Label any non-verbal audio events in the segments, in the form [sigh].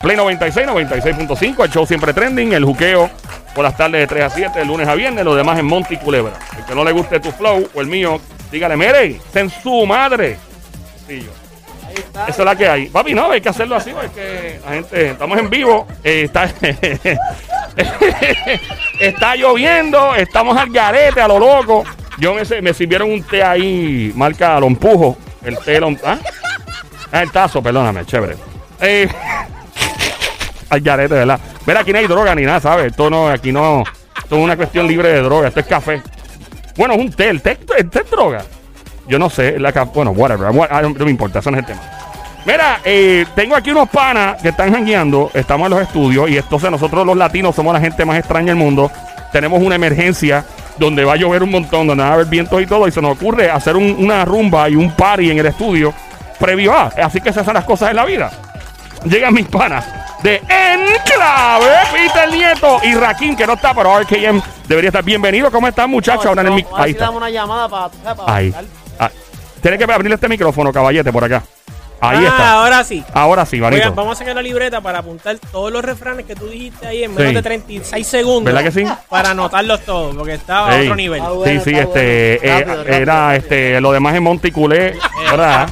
Play 96, 96.5, el show siempre trending, el juqueo por las tardes de 3 a 7, de lunes a viernes, lo demás en Monty Culebra. El que no le guste tu flow o el mío, dígale, mire, en su madre. Sencillo. Esa es la que hay. Papi, no, hay que hacerlo así, porque la gente, estamos en vivo, eh, está, [laughs] está lloviendo, estamos al garete, a lo loco. Yo me, me sirvieron un té ahí, marca lo empujo, el té lo, ¿ah? Ah, el tazo, perdóname, chévere. Eh, [laughs] al garete, ¿verdad? Mira, aquí no hay droga ni nada, ¿sabes? Esto no, aquí no, esto es una cuestión libre de droga, esto es café. Bueno, es un té, el té, el té es droga. Yo no sé, la, bueno, whatever, what- no, me importa, eso no es el tema. Mira, eh, tengo aquí unos panas que están jangueando, estamos en los estudios y entonces nosotros los latinos somos la gente más extraña del mundo. Tenemos una emergencia donde va a llover un montón, donde va a haber vientos y todo y se nos ocurre hacer un- una rumba y un party en el estudio previo a. Así que se hacen las cosas en la vida. Llegan mis panas de Enclave, Peter Nieto y Raquín, que no está, pero RKM debería estar bienvenido. ¿Cómo están, muchachos? Ahora en el mic- Ahora Ahí está. damos una llamada para... para Ahí. Ah, Tienes que abrirle este micrófono, caballete, por acá. Ahí ah, está. ahora sí. Ahora sí, manito. vamos a sacar la libreta para apuntar todos los refranes que tú dijiste ahí en menos Sí. de 36 segundos. ¿Verdad que sí? Para anotarlos todos, porque estaba a otro nivel. Ah, bueno, sí, sí, este, bueno. eh, Rápido, era rápido. este, lo demás en Monticulé, ¿verdad?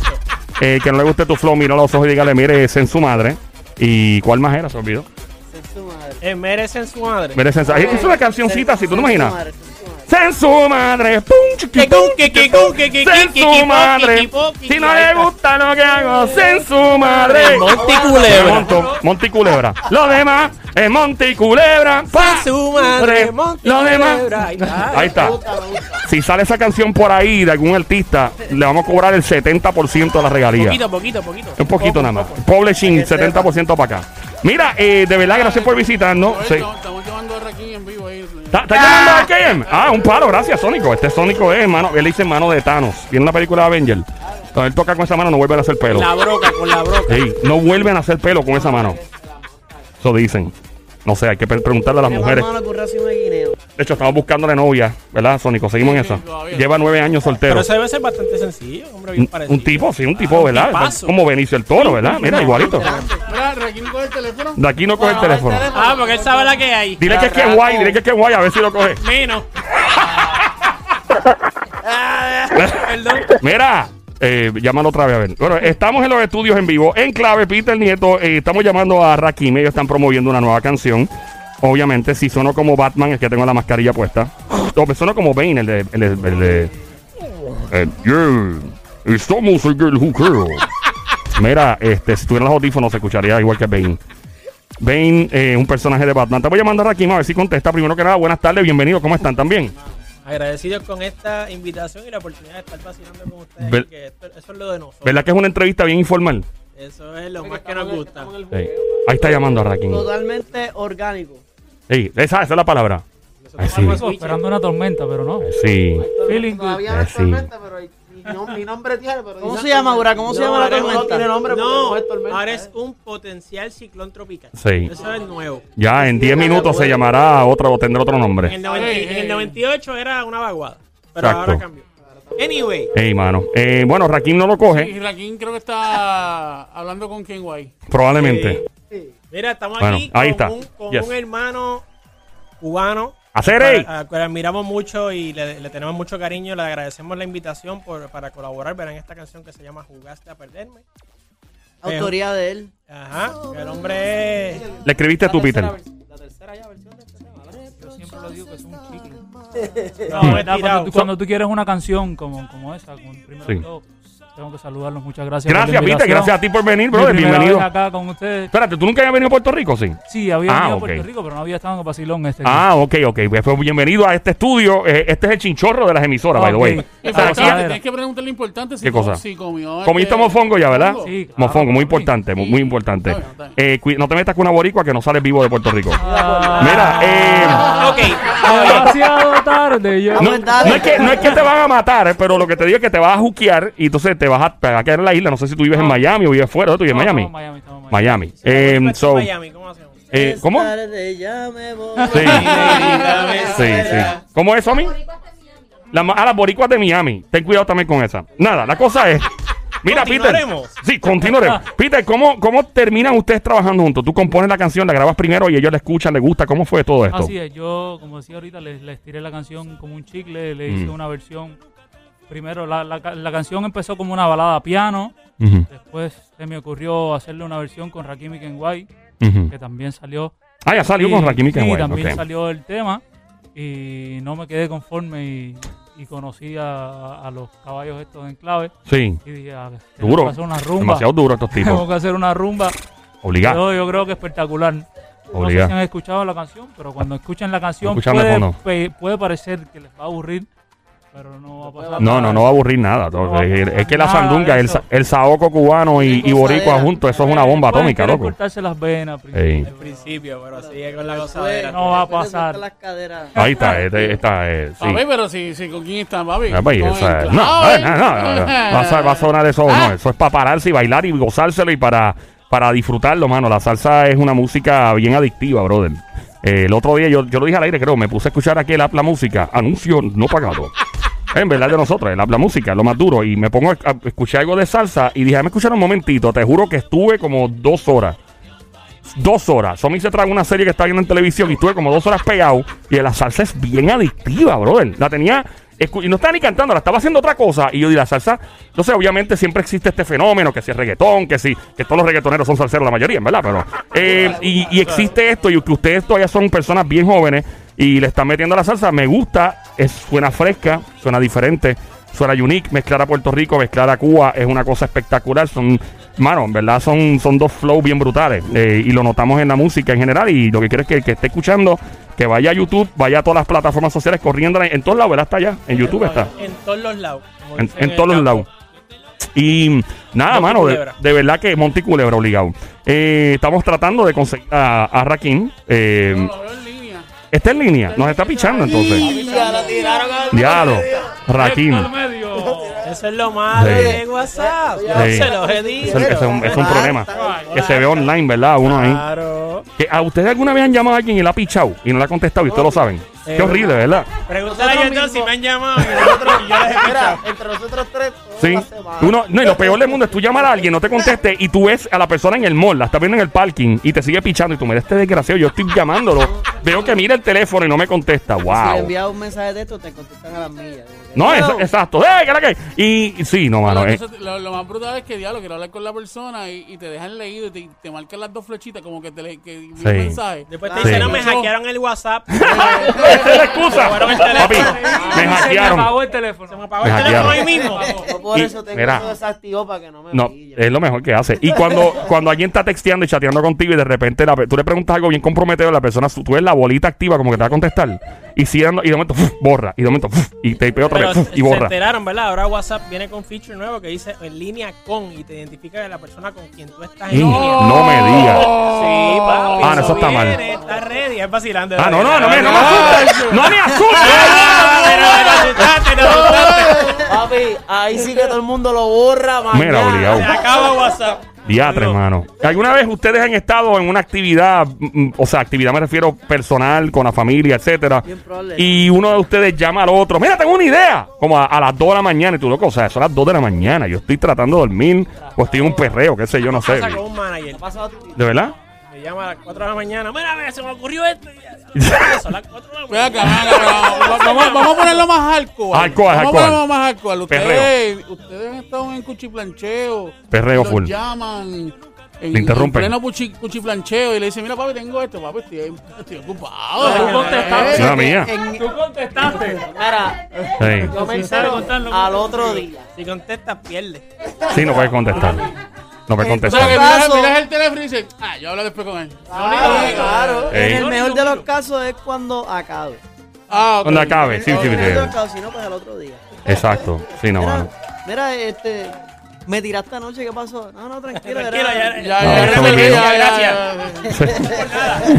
Eh, que no le guste tu flow, mira los ojos y dígale, mire, es en su madre. ¿Y cuál más era? Se olvidó. Es su madre. Eh, merecen su madre. Mire, es es una cancioncita así, ¿tú no su imaginas? En su madre, En que su que madre. que que Si no le gusta lo que hago, en su madre. Monte y Culebra. Monto- Monte y Culebra. Lo demás es Monte y Culebra. Pa. Su madre, Lo demás. [laughs] Ahí está. Si sale esa canción por ahí de algún artista, le vamos a cobrar el 70% de la regalía. Poquito, poquito, poquito. Un poquito nada más. Publishing, Que sepa. 70% para acá. Mira, eh, de verdad, gracias por visitarnos. Sí. Estamos estamos llamando a Raquín en vivo ahí. ¿Está, está llamando a KM? Ah, un palo, gracias, Sónico. Este Sónico es, hermano, él dice mano de Thanos. Viene la película de Avenger. Cuando él toca con esa mano, no vuelven a hacer pelo. La broca, con la broca. Ey, no vuelven a hacer pelo con esa mano. Eso dicen. No sé, hay que pre- preguntarle a las mujeres. De hecho, estamos buscándole novia, ¿verdad, Sónico? Seguimos en Sí, eso. todavía. Lleva nueve años Pero soltero. eso debe ser bastante sencillo, hombre, bien Un, parecido. un tipo, sí, un tipo, un ¿verdad? Como Benicio el Toro, ¿verdad? Mira, igualito. Mira, Raquín coge el teléfono. De aquí no coge el teléfono. Ah, porque él sabe la que hay. Dile que es que es guay, dile que es que es guay, a ver si lo coge. [laughs] Menos. [laughs] Perdón. Mira, eh, llámalo otra vez a ver. Bueno, estamos en los estudios en vivo. En clave, Peter Nieto, eh, estamos llamando a Rakim. Ellos están promoviendo una nueva canción. Obviamente, si sonó como Batman, es que tengo la mascarilla puesta. O me sonó como Bane, el de. El, de- el de eh, yeah, estamos en el juqueo. Mira, este, si tuviera los audífonos, se escucharía igual que Bane. Bane, eh, un personaje de Batman. Te voy llamando a Rakim a ver si contesta. Primero que nada, buenas tardes, bienvenido. ¿Cómo están? ¿También? Agradecidos con esta invitación y la oportunidad de estar vacilando con ustedes. Ver- que esto- eso es lo de nosotros. ¿Verdad que es una entrevista bien informal? Eso es lo más que nos gusta. Sí. Ahí está llamando a Rakim. Totalmente orgánico. Sí, esa, esa es la palabra. Ay, sí. Eso, esperando una tormenta, pero no. Sí. Feeling good. Todavía no Eh, es tormenta, pero mi, nom- mi nombre tiene. Pero ¿Cómo se llama, Gura? ¿Cómo se llama la ahora es un- tormenta? tiene nombre porque No, no es tormenta. ahora es un potencial ciclón tropical. Sí. Eso es nuevo. Ya en 10 minutos se llamará otro o tendrá otro En nombre. el, 90 Ey, en el ey. 98 era una vaguada. Pero Exacto. ahora cambió. Anyway, Ey, mano. Eh, bueno, Rakim no lo coge, Y Raquín creo que está hablando con Ken White. probablemente. Sí. Mira, estamos Bueno, aquí ahí con, está. Un, con Yes. un hermano cubano. ¡Hacer, ey! a- a- que admiramos mucho y le, le tenemos mucho cariño. Le agradecemos la invitación por, para colaborar. Verán esta canción que se llama Jugaste a perderme. Autoría de él. Ajá. que el hombre es. Le escribiste tú, Peter. La tercera ya versión de este tema, ¿verdad? Yo siempre lo digo que es un chicle. [laughs] No, [laughs] Cuando, tú, cuando tú quieres una canción como, como esa, con primero Sí. todo, tengo que saludarlos. Muchas gracias. por la Gracias, Peter. Gracias a ti por venir, brother. primera Bienvenido. vez acá con ustedes. Espérate, ¿tú nunca habías venido a Puerto Rico? Sí. Sí, había Ah, venido a Puerto Rico, pero no había estado en el vacilón este. Ah, ok, ok. Pues, pues bienvenido a este estudio. Eh, este es el chinchorro de las emisoras, by the way. Y pero gozadera. tienes, tienes que preguntarle lo importante si, ¿Qué cosa? si comió. Comiste este- mofongo ya, ¿verdad? Sí, claro, Mofongo, muy importante, muy, muy importante. Está bien, está bien. Eh, no te metas con una boricua que no sales vivo de Puerto Rico. Ah, Mira, eh... Ok. demasiado tarde. Yo. No es que, no es que te van a matar, eh, pero lo que te digo es que te vas a juquear y entonces te vas a, te vas a quedar en la isla. No sé si tú vives en Miami o vives fuera. ¿Tú vives en No, Miami? estamos en Miami, Miami. Miami. Eh, so, Miami, ¿cómo hacemos? eh, ¿Cómo? Es tarde, ya me voy. Sí. Sí, sí. ¿Cómo es eso a mí? La, ah, las boricuas de Miami. Ten cuidado también con esa. Nada, la cosa es Mira, Peter. Continuaremos. Sí, continuaremos. [laughs] Peter, ¿cómo, ¿cómo terminan ustedes trabajando juntos? Tú compones la canción, la grabas primero y ellos la escuchan, les gusta. ¿Cómo fue todo esto? Así es, yo, como decía ahorita, les, les tiré la canción como un chicle, le hice Mm. una versión. Primero, la, la, la canción empezó como una balada a piano, después se me ocurrió hacerle una versión con Rakim y Kenway, ujú. que también salió. Ah, ya salió Y- con Rakim y Sí, Kenway, también salió el tema y no me quedé conforme y, y conocí a, a los caballos estos en clave Sí, y dije, ah, duro. que hacer una rumba. Demasiado duro estos [laughs] tipos. que hacer una rumba. Obligado. Yo, yo creo que espectacular. No Obligado. sé si han escuchado la canción, pero cuando escuchan la canción puede, puede parecer que les va a aburrir, pero no va a pasar No, no, no va a aburrir nada. No va a es, pasar que la nada de sandunga, el, eso. sa- el saoco cubano y, y boricua juntos, eso es una bomba Pueden atómica, querer loco. cortarse las venas. Ey. Al principio, pero sigue con la gozadera. No va a después pasar. suelta las caderas. Ahí está, este- esta es. Sí. Papi, pero si, si con quién están, papi. Ah, pues, Con esa el no, clave. no, no, no, no. Va, a, ser- va a sonar eso, no, eso es para pararse y bailar y gozárselo y para, para disfrutarlo, mano. La salsa es una música bien adictiva, brother. Eh, el otro día, yo, yo lo dije al aire, creo, me puse a escuchar aquí el app La Música, anuncio no pagado. En verdad de nosotros, el app La Música, lo más duro. Y me pongo a, escuchar algo de salsa y dije, déjame escuchar un momentito. Te juro que estuve como dos horas. Dos horas. Somi se trajo una serie que está viendo en televisión y estuve como dos horas pegado. Y la salsa es bien adictiva, brother. La tenía. Y no estaba ni cantando, la estaba haciendo otra cosa. Y yo di la salsa. Sé, obviamente siempre existe este fenómeno: que si es reggaetón, que si. Que todos los reggaetoneros son salseros, la mayoría, en verdad. Pero. eh, y, y existe esto, y que ustedes todavía son personas bien jóvenes y le están metiendo la salsa. Me gusta, es, suena fresca, suena diferente. Suena unique, mezclar a Puerto Rico, mezclar a Cuba es una cosa espectacular. Son, mano, en verdad son, son dos flows bien brutales. eh, y lo notamos en la música en general. Y lo que quiero es que el que esté escuchando, que vaya a YouTube, vaya a todas las plataformas sociales corriendo en todos lados, ¿verdad? Está allá, en YouTube está. En todos los lados. En, todos los lados. Y nada, Monty mano, de, verdad que Monty Culebra obligado. Eh, estamos tratando de conseguir a, a Rakim. eh, No. Está en línea, nos está pichando entonces. La Diablo, medio. Eso es lo malo Sí. de WhatsApp. Yo Sí. se los he Es, dicho. es un, es un problema. Que se ve online, ¿verdad? Uno ahí. Claro. Que ¿A ustedes alguna vez han llamado a alguien y le ha pichado y no le ha contestado y ustedes lo saben? Qué horrible, ¿verdad? Pregúntale a ellos si me han llamado y nosotros y yo les he Mira, entre nosotros tres, toda Sí. la semana. Uno, no, y lo peor del mundo es tú llamar a alguien, no te conteste y tú ves a la persona en el mall, la estás viendo en el parking y te sigue pichando y tú mira este desgraciado, yo estoy llamándolo, veo que mira el teléfono y no me contesta. Si le Wow. envías un mensaje de esto, te contestan a las millas. No, es- exacto. ¡Eh, qué la que! Y y sí, no, mano. Eh. lo, lo más brutal es que diablo, quiero hablar con la persona y, y te dejan leído y te, te marcan las dos flechitas como que te le, que vi Sí. un mensaje. Después te Sí. dicen, no, me hackearon el WhatsApp. [laughs] [laughs] Esa es la excusa. Papi, me Se me hackearon. apagó el teléfono. Se me apagó Me el teléfono hackearon. ahí mismo. Yo por Y- eso tengo mira. eso desactivado para que no me No, es lo mejor que hace. Y cuando, [laughs] cuando alguien está texteando y chateando contigo y de repente la tú le preguntas algo bien comprometedor, la persona, tú ves la bolita activa como que te va a contestar. Y, si, y de momento ¡fuf! borra. Y de momento ¡fuf! y te pega otra Pero vez y se borra. enteraron, ¿verdad? Ahora WhatsApp viene con feature nuevo que dice en línea con y te identifica de la persona con quien tú estás en línea. no me digas. Sí, papi. Ah, no, eso está mal. Está ready, es vacilando. Ah, no, no, no me, no me Ay, asustes. No me Ah, asustes. Papi, ahí sí que todo el mundo lo borra, mañana. Mira, obligado. Se acaba WhatsApp. Diatre, hermano. ¿Alguna vez ustedes han estado en una actividad, mm, mm, o sea, actividad me refiero personal, con la familia, etcétera? Y uno de ustedes llama al otro, mira, tengo una idea. Como a, las 2 de la mañana y tú, loco, o sea, son las 2 de la mañana. Yo estoy tratando de dormir, o estoy en un perreo, qué sé yo, no sé. ¿De verdad? Me llama a las 4 de la mañana. Mira, mira, se me ocurrió esto. Y ya. Son las 4 de la Ven acá, mañana. ven acá, vamos, a ponerlo más hardcore. Hardcore, Vamos a hardcore. ponerlo más hardcore. Ustedes, Perreo. ustedes han estado en cuchiplancheo. Perreo los full. llaman. En, Le interrumpen. En pleno cuchi- cuchiplancheo y le dicen, mira papi, tengo esto, papi, estoy, estoy ocupado. Tú contestaste. No, mía. En- Tú contestaste. Mira, Sí. yo me entero al otro día. Si contestas, pierdes. Sí, no puedes contestar. No puedes O sea, que contestar. miras, caso- miras el teléfono y dices, ah, yo hablo después con él. Ah, claro. En el mejor de los casos es cuando acabe. Ah, ok. Cuando acabe, sí, sí, el mejor de los sí. casos, si no, pues al otro día. Exacto. Sí, no, mano. Mira, este. Me tiraste anoche, ¿qué pasó? No, no, tranquilo. Tranquilo, era- ya. Ya, No, ya, ya, ya, ya, ya, Gracias.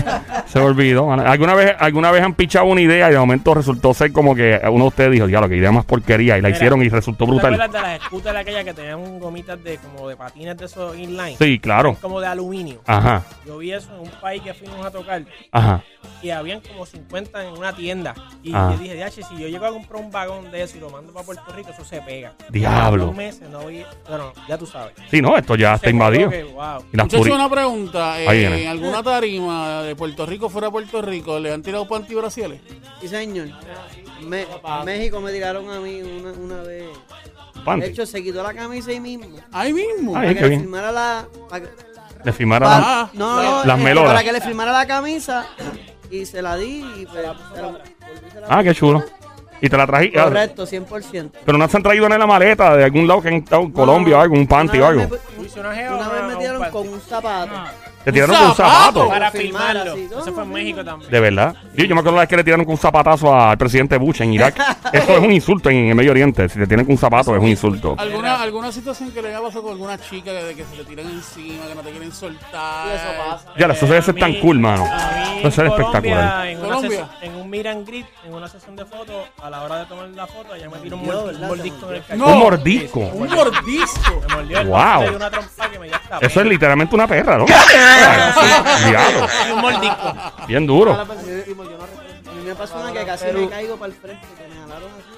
ya. Se, olvidó. ¿Alguna vez, ¿Alguna vez han pichado una idea y de momento resultó ser como que uno de ustedes dijo, diablo, que idea más porquería y la Mira, hicieron y resultó ¿Tú te brutal? acuerdas de las scooters aquellas que tenían gomitas de como de patines de esos inline? Sí, claro. Ah. Como de aluminio. Ajá, Yo vi eso en un país que fuimos a tocar ajá. y habían como 50 en una tienda. Y Ah. yo dije, "Diache, si yo llego a comprar un vagón de eso y lo mando para Puerto Rico, eso se pega. Diablo. Dos meses no vi, bueno, ya tú sabes. Sí, no, esto ya está invadido. que, wow. Y las Muchachos, turi- una pregunta. eh, Ahí viene. ¿En alguna tarima de Puerto Rico fuera de Puerto Rico le han tirado panty brasiles? Sí, señor. Me- México me tiraron a mí una, una vez. Panty. De hecho, se quitó la camisa ahí mismo. Ahí mismo. Ay, para qué que le bien. firmara la. para que- Le firmaron para- Ah, no, no, no, las eh, melolas. Para que le firmara la camisa y se la di y pues, se la- se la- Ah, qué chulo. Y te la trají. ah, Correcto, 100%. Pero no se han traído en la maleta de algún lado que han estado en Colombia o algo, un panty o algo. una vez me panty. con un zapato. Te tiraron con un zapato. Para Para filmar filmarlo. Eso fue en México también. De verdad. Yo, yo me acuerdo la vez que le tiraron con un zapatazo al presidente Bush en Irak. [laughs] Eso es un insulto en el Medio Oriente. Si te tienen con un zapato es un insulto. ¿Alguna, ¿Alguna situación que le haya pasado con alguna chica de que se le tiran encima, que no te quieren soltar? Y eso pasa. Ya, eso debe ser tan cool, mano. ser en espectacular. En, Colombia. en un meet and greet, en una sesión de fotos, a la hora de tomar la foto, ella me tiró un, mordisco en el No. cachete. Un mordisco. Un mordisco. Me mordió el Wow. wow. y una trompa que me dio hasta Eso es literalmente una perra, ¿no? [laughs] Diablo. Y un mordisco. Bien duro. A mí me pasó una que casi me caigo para el frente, que me jalaron así.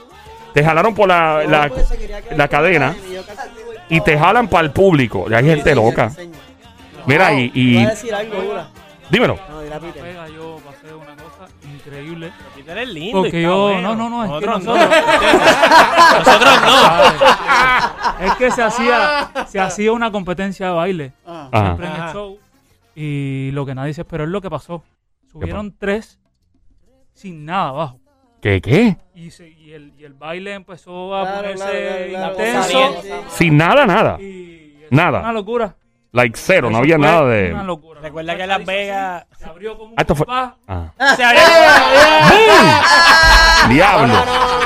Te jalaron por la, la, cadena y te jalan para el público. Y hay gente loca. Mira, y, dímelo. No, dile a Peter. Pega, yo pasé una cosa increíble. Peter es lindo. Porque yo- bueno. no, no, no, es que Nosotros no. nosotros- Nosotros no. Es que se hacía, se hacía una competencia de baile Ah. Ajá. siempre en el Ajá. show. Y lo que nadie se esperó es lo que pasó. Subieron tres sin nada abajo. ¿Qué, qué? Y, se- y el, y el baile empezó a Claro, ponerse claro, claro, claro. intenso. Sin nada, nada. Y eso Nada. fue Una locura. Like cero, no Eso había fue nada de. Una locura. Recuerda que Las Vegas- Se abrió como un Ah, esto fue- compás. Ah. Se abrió- ¡Diablo!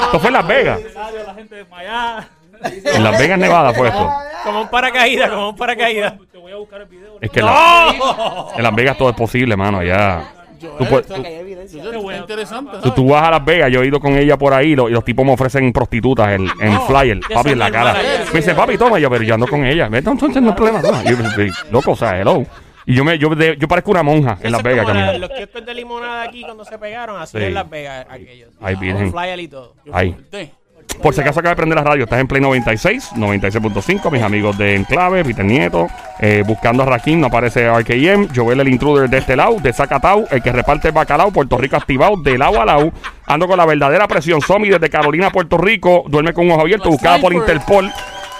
Esto fue en Las Vegas. La gente desmayada. En Las Vegas, Nevada fue esto. Como un paracaídas, como un paracaídas. Te voy a buscar el video. Es que en, la- en Las Vegas todo es posible, mano. Ya. Yo, Tú eh, puedes- esto- Que hay evidencia. esto está interesante. Tú, ¿sabes? tú vas a Las Vegas, yo he ido con ella por ahí y los, y los tipos me ofrecen prostitutas en, en No, flyer, papi, en la cara. normales. Me dice, papi, toma, yo, pero yo ando con ella. Me entonces no hay problema. toma. Y yo, yo, loco, o sea, hello. Y yo me, yo, de- yo parezco una monja en Eso Las es Vegas como la- caminando. Los kioscos de limonada aquí cuando se pegaron, así Sí. en Las Vegas aquellos. Ay, Con flyer y todo. Ahí. fuerte. Por si acaso acaba de prender la radio, estás en Play 96, 96.5, mis amigos de Enclave, Peter Nieto, eh, buscando a Raquín, no aparece RKM, Joel el intruder de este lado, de Zacatau, el que reparte el bacalao, Puerto Rico activado, de lado a lado, ando con la verdadera presión, Somi desde Carolina, Puerto Rico, duerme con un ojo abierto, buscada por. Interpol,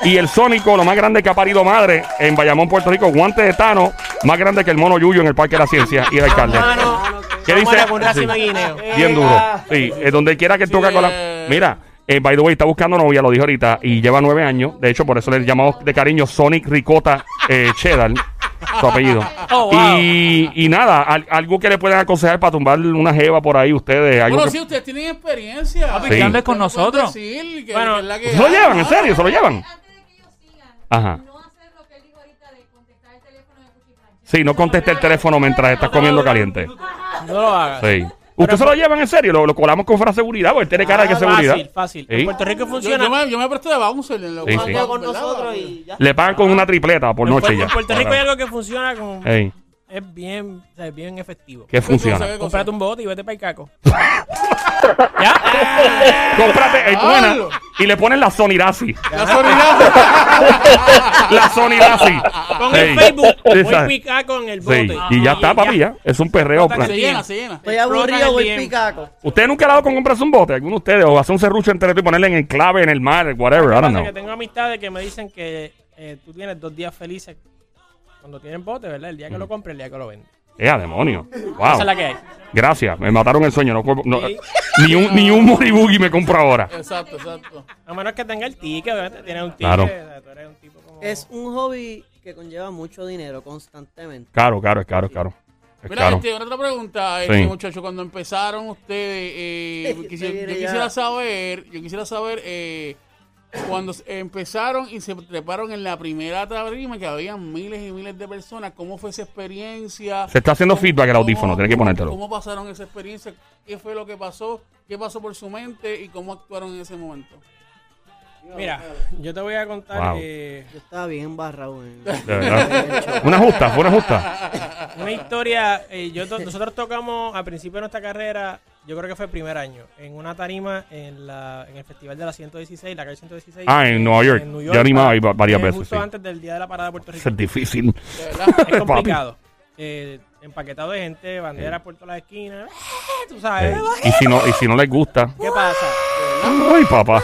y el Sónico, lo más grande que ha parido madre, en Bayamón, Puerto Rico, guante de Tano, más grande que el mono Yuyo en el Parque de la Ciencia y el alcalde. ¿Qué dice? Sí. Bien duro. Sí, eh, donde quiera que toca con la. eh. Mira, eh, by the way, está buscando novia, lo dijo ahorita, y lleva nueve años. De hecho, por eso le llamamos de cariño Sonic Ricota eh, Cheddar, su apellido. Oh, wow. y, y nada, al- algo que le puedan aconsejar para tumbar una jeva por ahí, ustedes. Algo Bueno, que- sí, ustedes tienen experiencia. Sí. con pueden nosotros. decir que- Bueno, que es la que ¿Se lo llevan? ¿En serio? ¿Se lo llevan? Antes de que ellos sigan, Ajá. no hacer lo que él dijo ahorita de contestar el teléfono de Cuchiplancha. Sí, no conteste el teléfono mientras estás comiendo caliente. No lo hagas. Sí. ¿Usted se lo llevan en serio? Lo, lo colamos con fuera seguridad, porque él tiene cara de que es seguridad. Fácil, fácil. Sí. En Puerto Rico Yo, funciona. yo me, yo me presto de bouncer en lo Sí, sí. Con nosotros y ya. Le pagan con una tripleta por en, noche ya. en Puerto Rico hay algo que funciona. Ey, Es bien, o sea, es bien efectivo. ¿Qué funciona? cosa? Comprate un bote y vete para el caco. [laughs] ¿Ya? Cómprate, es buena. Pablo. Y le ponen la Sonirasi. La soledad. [laughs] La Sonirasi. Con Ey. el Facebook, voy picaco en el Sí, bote. y ya está, papi, ya. Es un perreo. Explota Se Bien. llena, se llena. Estoy aburrido, el voy DM. picaco. ¿Usted nunca le ha dado con comprarse un bote? ¿Alguno de ustedes? O hacer un serrucho en Teleto y ponerle en el clave, en el mar, whatever. I que don't pasa know. que tengo amistades que me dicen que eh, tú tienes dos días felices cuando tienen bote, ¿verdad? El día que lo compres, el día que lo vendes. Eh, a demonio. Esa Wow. es la que hay. Gracias. Me mataron el sueño. No, no- Sí. ni un, ni un moribugi me compro ahora. Exacto, exacto. A menos que tenga el ticket, obviamente tienes un ticket. Claro. o sea, tú eres un tipo como... Es un hobby que conlleva mucho dinero constantemente. Caro, caro, es caro, es caro. Es Mira, caro. este, otra pregunta, Sí. este, muchachos, cuando empezaron ustedes, eh, [laughs] quisi- yo ya. quisiera saber, yo quisiera saber, eh, cuando empezaron y se treparon en la primera tarima, que había miles y miles de personas, ¿cómo fue esa experiencia? Se está haciendo ¿Cómo- feedback el audífono, tienes que ponértelo. ¿Cómo pasaron esa experiencia? ¿Qué fue lo que pasó? ¿Qué pasó por su mente? ¿Y cómo actuaron en ese momento? Mira, yo te voy a contar Wow. eh, Yo estaba bien embarrado. en- De verdad. Una justa, fue una justa. una historia. eh, yo to- nosotros tocamos al principio de nuestra carrera, yo creo que fue el primer año, en una tarima en, la, en el Festival de la 116, la calle 116. Ah, en Nueva York. Yo he animado ahí va- varias eh, veces, Justo sí. antes del día de la parada de Puerto Rico. Eso es difícil. De [laughs] verdad. Es complicado. Eh, empaquetado de gente, banderas por todas las esquinas. Tú sabes. Eh, y, si no, y si no les gusta. ¿Qué pasa? Ay, papá.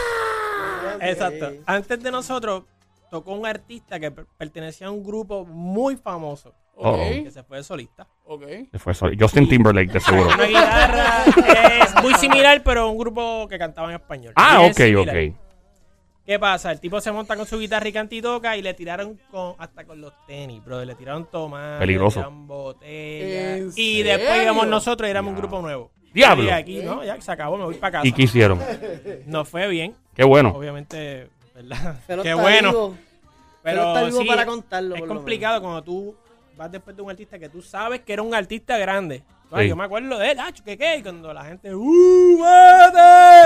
Exacto. Antes de nosotros tocó un artista que per- pertenecía a un grupo muy famoso Oh. Ok, que se fue de solista. ok. Fue sorry. Justin Timberlake, de seguro. Una guitarra es muy similar, pero un grupo que cantaba en español. Ah, Bien ok, similar. ok. ¿Qué pasa? El tipo se monta con su guitarra y canta y toca y le tiraron con, hasta con los tenis, bro. Le tiraron tomates, Peligroso. le tiraron botellas. ¿En Y después serio? íbamos nosotros y éramos un grupo nuevo. Diablo. Y aquí, ¿no? Ya se acabó, me voy para casa. ¿Y qué hicieron? Nos fue bien, Qué bueno. obviamente, ¿verdad? Pero Qué está bueno. vivo. Pero está vivo sí, para contarlo, Es por lo complicado cuando tú vas después de un artista que tú sabes que era un artista grande. Ay, Sí. Yo me acuerdo de él, ah, que qué, y cuando la gente, ¡uh!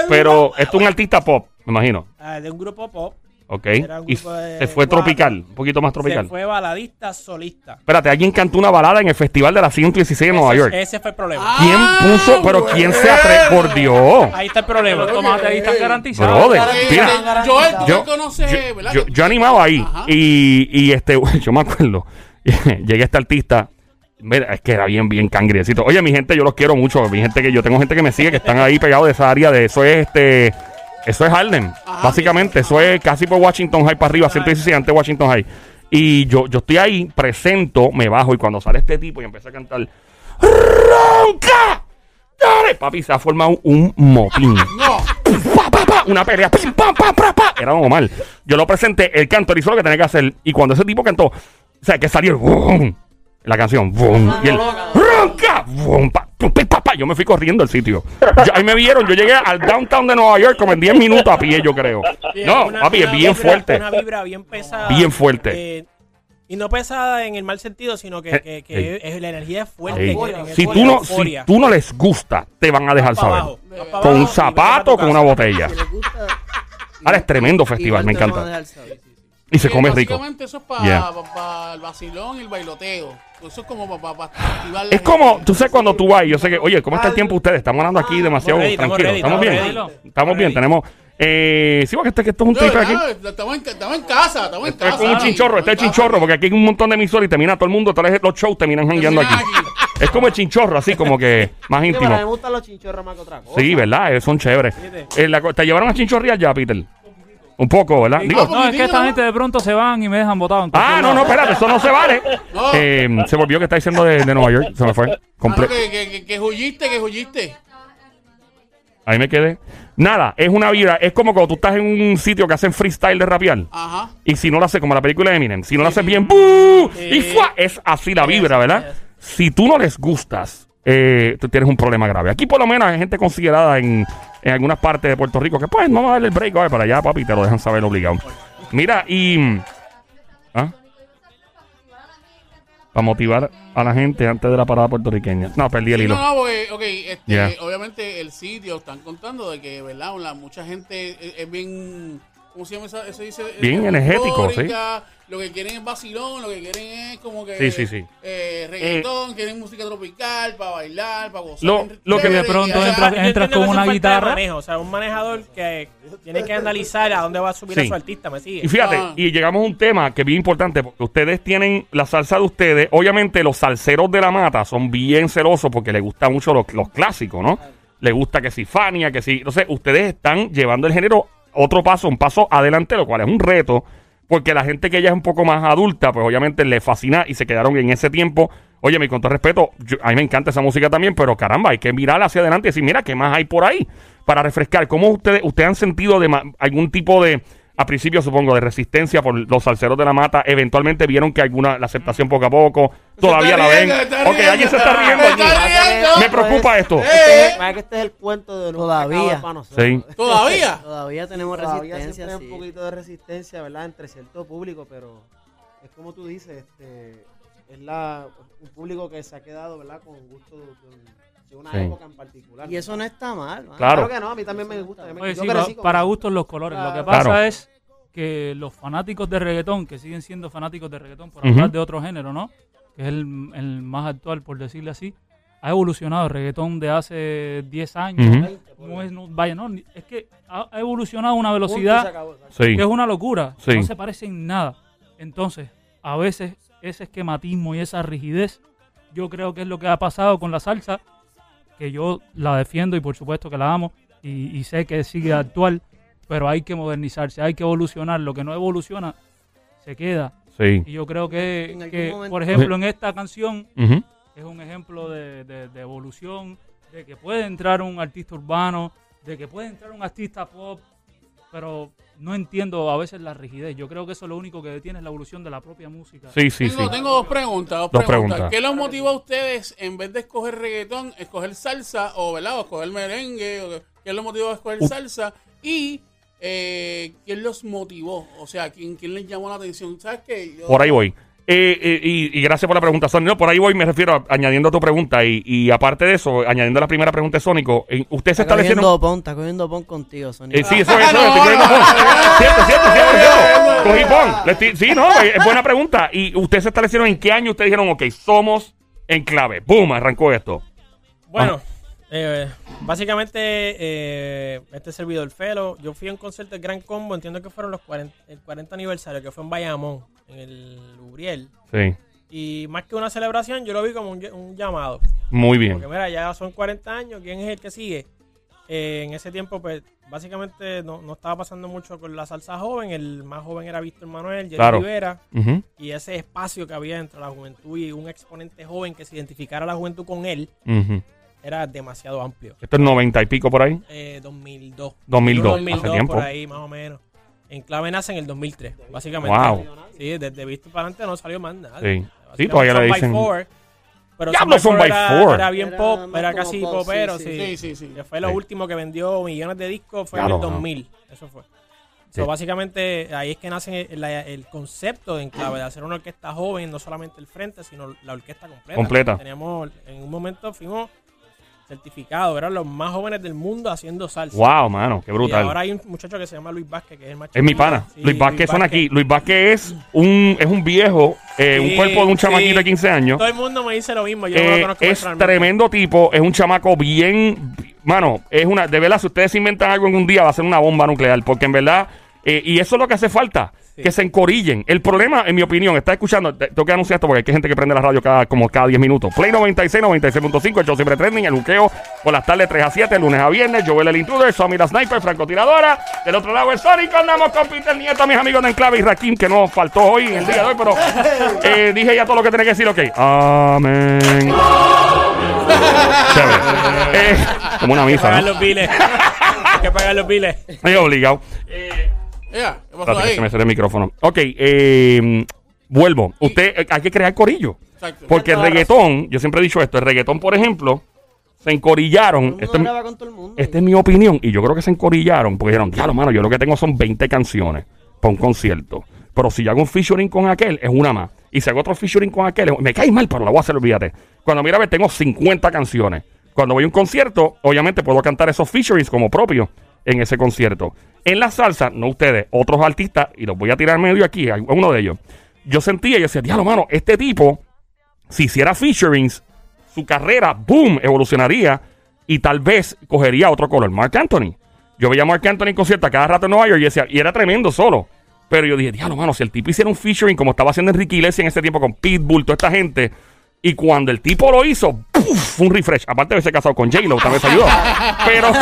Pero esto es un artista pop, me imagino. Ah, de un grupo pop, Ok. Era un Y grupo de se fue cuatro. tropical, un poquito más tropical. se fue baladista solista. Espérate, alguien cantó una balada en el Festival de la 116 de Nueva Ese- York. Ese fue el problema. Ah, ¿Quién puso? Pero ¿quién se atreve? Por Dios. Ahí está el problema. Los ahí están garantizados. Brother, Eh, mira. eh, Yo, conoce, yo, ¿verdad? yo- yo animaba ahí Ajá. y, y este, [laughs] yo me acuerdo, [laughs] llegué este artista, mira, es que era bien, bien cangriecito. Oye, mi gente, yo los quiero mucho, mi gente que yo tengo gente que me sigue que están ahí pegados de esa área de eso es este, eso es Harlem. Básicamente, eso es casi por Washington High para arriba, 116 antes de Washington High. Y yo, yo estoy ahí, presento, me bajo y cuando sale este tipo y empieza a cantar, ¡Ronca! ¡Dale! Papi, se ha formado un motín [laughs] No. pa, pa, pa, una pelea, pim, pam, pam, pa, pa. Era normal. Yo lo presenté, el cantor hizo lo que tenía que hacer. Y cuando ese tipo cantó, o sea, que salió el la canción, boom, y el ronca, boom, pa, pa, pa. yo me fui corriendo al sitio. Yo- ahí me vieron, yo llegué al downtown de Nueva York como en 10 minutos a pie, yo creo. No, Una- papi, es una bien vibra- fuerte. Una vibra bien pesada. Bien fuerte. Eh, y no pesada en el mal sentido, sino que, Eh, que- que eh. es, la energía es fuerte. Ey, en- en Si tú, no, si tú no les gusta, te van a dejar saber. abajo, Con un zapato, tu con una botella. Si les gusta, Ahora es tremendo festival, me te lo van a encanta. Y se come rico. Básicamente eso es para Yeah. el vacilón y el bailoteo. Eso es como para activar la Es como, tú sabes cuando tú vas, yo sé que, oye, ¿cómo está el tiempo ustedes? Estamos hablando aquí demasiado ready, estamos tranquilos. ready, ¿Estamos estamos bien? ready. Estamos bien, tenemos... Eh, sí, porque esto, que esto es un triple aquí. Estamos en, estamos en casa, estamos en Esto es casa. como un chinchorro, este es Estamos chinchorro, porque aquí hay un montón de emisores y termina todo el mundo, todos los shows terminan jangueando aquí. Es como el chinchorro, así como que más Sí, pero a mí me íntimo. gustan los chinchorros más que otra cosa. Sí, ¿verdad? Eh, Son chéveres. Eh, la co- ¿Te llevaron a chinchorrear ya, Peter? Un poco, ¿verdad? Digo, vamos. No, es que esta gente de pronto se van y me dejan botado. en ah, cualquier no, no, lado. espérate, eso no se vale. [laughs] No. Eh, se volvió que está diciendo de, de Nueva York, se me fue. Ah, Comple- que, que, que, que huyiste, que huyiste. Ahí me quedé. Nada, es una vida. Es como cuando tú estás en un sitio que hacen freestyle de rapear. Ajá. Y si no lo haces como la película de Eminem, si no lo haces bien, ¡bú! y ¡fua! es así la vibra, ¿verdad? Si tú no les gustas, eh, tú tienes un problema grave. Aquí por lo menos hay gente considerada en, en algunas partes de Puerto Rico que pues vamos a darle el break, a ver, para allá, papi, te lo dejan saber obligado. Mira, y... ¿Ah? Para motivar a la gente antes de la parada puertorriqueña. No, perdí el Sí, hilo. no, no, porque, ok, este, Yeah. obviamente el sitio están contando de que, ¿verdad? La, mucha gente es, es bien, ¿cómo se llama eso? Eso dice. Bien energético, eufórica, Lo que quieren es vacilón, lo que quieren es como que. Sí, sí, sí. Eh, reggaetón, quieren música tropical para bailar, para gozar. Lo- lo que de pronto y allá- entra- Yo entras entiendo con una guitarra. manejo, o sea, un manejador que tiene que analizar a dónde va a subir Sí. a su artista, ¿me sigue? Y fíjate, Ah. y llegamos a un tema que es bien importante, porque ustedes tienen la salsa de ustedes. Obviamente, los salseros de la mata son bien celosos porque les gusta mucho los, los clásicos, ¿no? Les gusta que si Fania, que si. Entonces, ustedes están llevando el género otro paso, un paso adelante, lo cual es un reto, porque la gente que ya es un poco más adulta, pues obviamente le fascina y se quedaron en ese tiempo. Oye, mi con todo respeto, yo- a mí me encanta esa música también, pero caramba, hay que mirar hacia adelante y decir, mira, ¿qué más hay por ahí? Para refrescar. ¿Cómo ustedes, ustedes han sentido de algún tipo de a principio supongo de resistencia por los salseros de la mata, eventualmente vieron que alguna la aceptación poco a poco, todavía la ven. Ok, alguien se está riendo aquí. Me preocupa esto. Este es- que este es el cuento de Todavía. acaba para nosotros. Sí. [laughs] ¿Todavía? Todavía tenemos Todavía resistencia. siempre hay sí. un poquito de resistencia, ¿verdad? Entre cierto público, pero es como tú dices, este, es la, un público que se ha quedado, ¿verdad? Con gusto de, de una Sí. época en particular. Y eso no está mal. mano. Claro. Claro que no, a mí también me gusta. yo me- Oye, yo sí, crecí pa- con para gustos los colores. Lo que pasa Claro. es que los fanáticos de reggaetón, que siguen siendo fanáticos de reggaetón, por hablar de otro género, ¿no? Que es el, el más actual, por decirle así, ha evolucionado. El reggaetón de hace 10 años. No es, no- vaya, no, ni- es que ha, ha evolucionado a una velocidad acabó. Sí. que es una locura. Sí. No se parece en nada. Entonces, a veces ese esquematismo y esa rigidez, yo creo que es lo que ha pasado con la salsa, que yo la defiendo y por supuesto que la amo y, y sé que sigue actual, pero hay que modernizarse, hay que evolucionar. Lo que no evoluciona se queda. Sí. Y yo creo que, por ejemplo, en esta canción. Es un ejemplo de, de- de evolución, de que puede entrar un artista urbano, de que puede entrar un artista pop, pero no entiendo a veces la rigidez. Yo creo que eso es lo único que detiene es la evolución de la propia música. Sí, sí, sí. tengo, tengo dos preguntas. Dos, Dos preguntas. preguntas. ¿Qué los motivó a ustedes en vez de escoger reggaetón, escoger salsa o, ¿verdad? o escoger merengue? O, ¿Qué los motivó a escoger Uh. salsa? Y eh, ¿quién los motivó? O sea, ¿quién, quién les llamó la atención? ¿Sabes qué? Yo- Por ahí voy. Eh, eh, y, y gracias por la pregunta, Sónico. No, por ahí voy, me refiero a- añadiendo a tu pregunta. Y, y aparte de eso, añadiendo la primera pregunta de Sónico, usted se Está establecieron. cogiendo pon, está cogiendo pon contigo, Sonic. Eh, sí, eso es, eso es, No, estoy cogiendo pon. Cierto, cierto, cierto, cierto. Cogí pon. Le estoy- sí, no, es buena pregunta. ¿Y usted se establecieron en qué año ustedes dijeron, ok, somos en clave? ¡Boom! Arrancó esto. Bueno, eh, básicamente eh, este servidor Felo, yo fui a un concierto del Gran Combo, entiendo que fueron los 40, el 40 aniversario, que fue en Bayamón, en el Uriel. Sí, Y más que una celebración, yo lo vi como un, ll- un llamado. muy bien. Porque mira, ya son 40 años, ¿quién es el que sigue? Eh, en ese tiempo, pues, básicamente no, no estaba pasando mucho con la salsa joven. El más joven era Víctor Manuel, Jerry Claro. Rivera. Y ese espacio que había entre la juventud y un exponente joven que se identificara la juventud con él Ujú. Era demasiado amplio. Esto es 90 y pico por ahí. Eh, 2002. 2002, 2002 hace tiempo. por ahí, más o menos. En clave nace en el 2003, básicamente. Wow. Sí, desde Visto para adelante no salió más nada. Sí. Sí, todavía le Son by dicen- Four, pero ¡Diablo, Son Son by era, Four! era bien Era pop, era casi pop, popero, sí, sí. Sí, sí, sí. Que fue lo Sí. último que vendió millones de discos, fue Claro, en el no. 2000. Eso fue. Sí. So, básicamente ahí es que nace el concepto de Enclave, de hacer una orquesta joven, no solamente el frente, sino la orquesta completa. Completa. Teníamos, en un momento fuimos certificados, eran los más jóvenes del mundo haciendo salsa. Wow, mano, qué Y brutal. ahora hay un muchacho que se llama Luis Vázquez, que es el más Es mi pana. Sí, Luis Vázquez son aquí. Luis Vázquez es un, es un viejo, eh, un cuerpo de un chamaquito de 15 años. Todo el mundo me dice lo mismo, yo no Eh, lo conozco es tremendo tipo, es un chamaco bien, mano, es una, de verdad, si ustedes inventan algo en un día va a ser una bomba nuclear, porque en verdad, eh, y eso es lo que hace falta, Sí. que se encorillen. El problema, en mi opinión, está escuchando, te- tengo que anunciar esto porque hay gente que prende la radio cada, como cada 10 minutos. Play 96, 96.5, el show siempre trending, el buqueo por las tardes 3 a 7, lunes a viernes, Joel el Intruder, Sammy la Sniper, francotiradora, del otro lado el Sónico, andamos con Peter Nieto, mis amigos de Enclave y Rakim, que nos faltó hoy, en el día de hoy, pero [laughs] eh, dije ya todo lo que tenía que decir, ok. Amén. [laughs] Chévere. Eh, como una Hay que misa, pagar ¿no? los biles. hay que pagar los biles. Estoy obligado. Ea, ¿qué pasó Espérate que se me cerró el micrófono. Ok, eh, vuelvo. Usted, eh, hay que crear corillo. Exacto. Porque el reggaetón, yo siempre he dicho esto, el reggaetón, por ejemplo, se encorillaron. Esto es- graba con todo el mundo. esta es mi opinión. Y yo creo que se encorillaron. Porque dijeron, diablo, mano, yo lo que tengo son 20 canciones para un concierto. Pero si yo hago un featuring con aquel, es una más. Y si hago otro featuring con aquel, es- me cae mal, pero lo voy a hacer, olvídate. Cuando mira a ver, tengo 50 canciones. Cuando voy a un concierto, obviamente puedo cantar esos featurings como propios en ese concierto. En la salsa, no ustedes, otros artistas, y los voy a tirar medio aquí, a uno de ellos. Yo sentía, yo decía, diablo, mano, este tipo, si hiciera featurings, su carrera, boom, evolucionaría y tal vez cogería otro color. Mark Anthony. Yo veía a Mark Anthony en concierto cada rato en Nueva York y, decía, y era tremendo solo. Pero yo dije, diablo, mano, si el tipo hiciera un featuring como estaba haciendo Enrique Iglesias en ese tiempo con Pitbull, toda esta gente, y cuando el tipo lo hizo, ¡puf! fue un refresh. Aparte de haberse casado con J-Lo, tal vez ayudó. [laughs] Pero,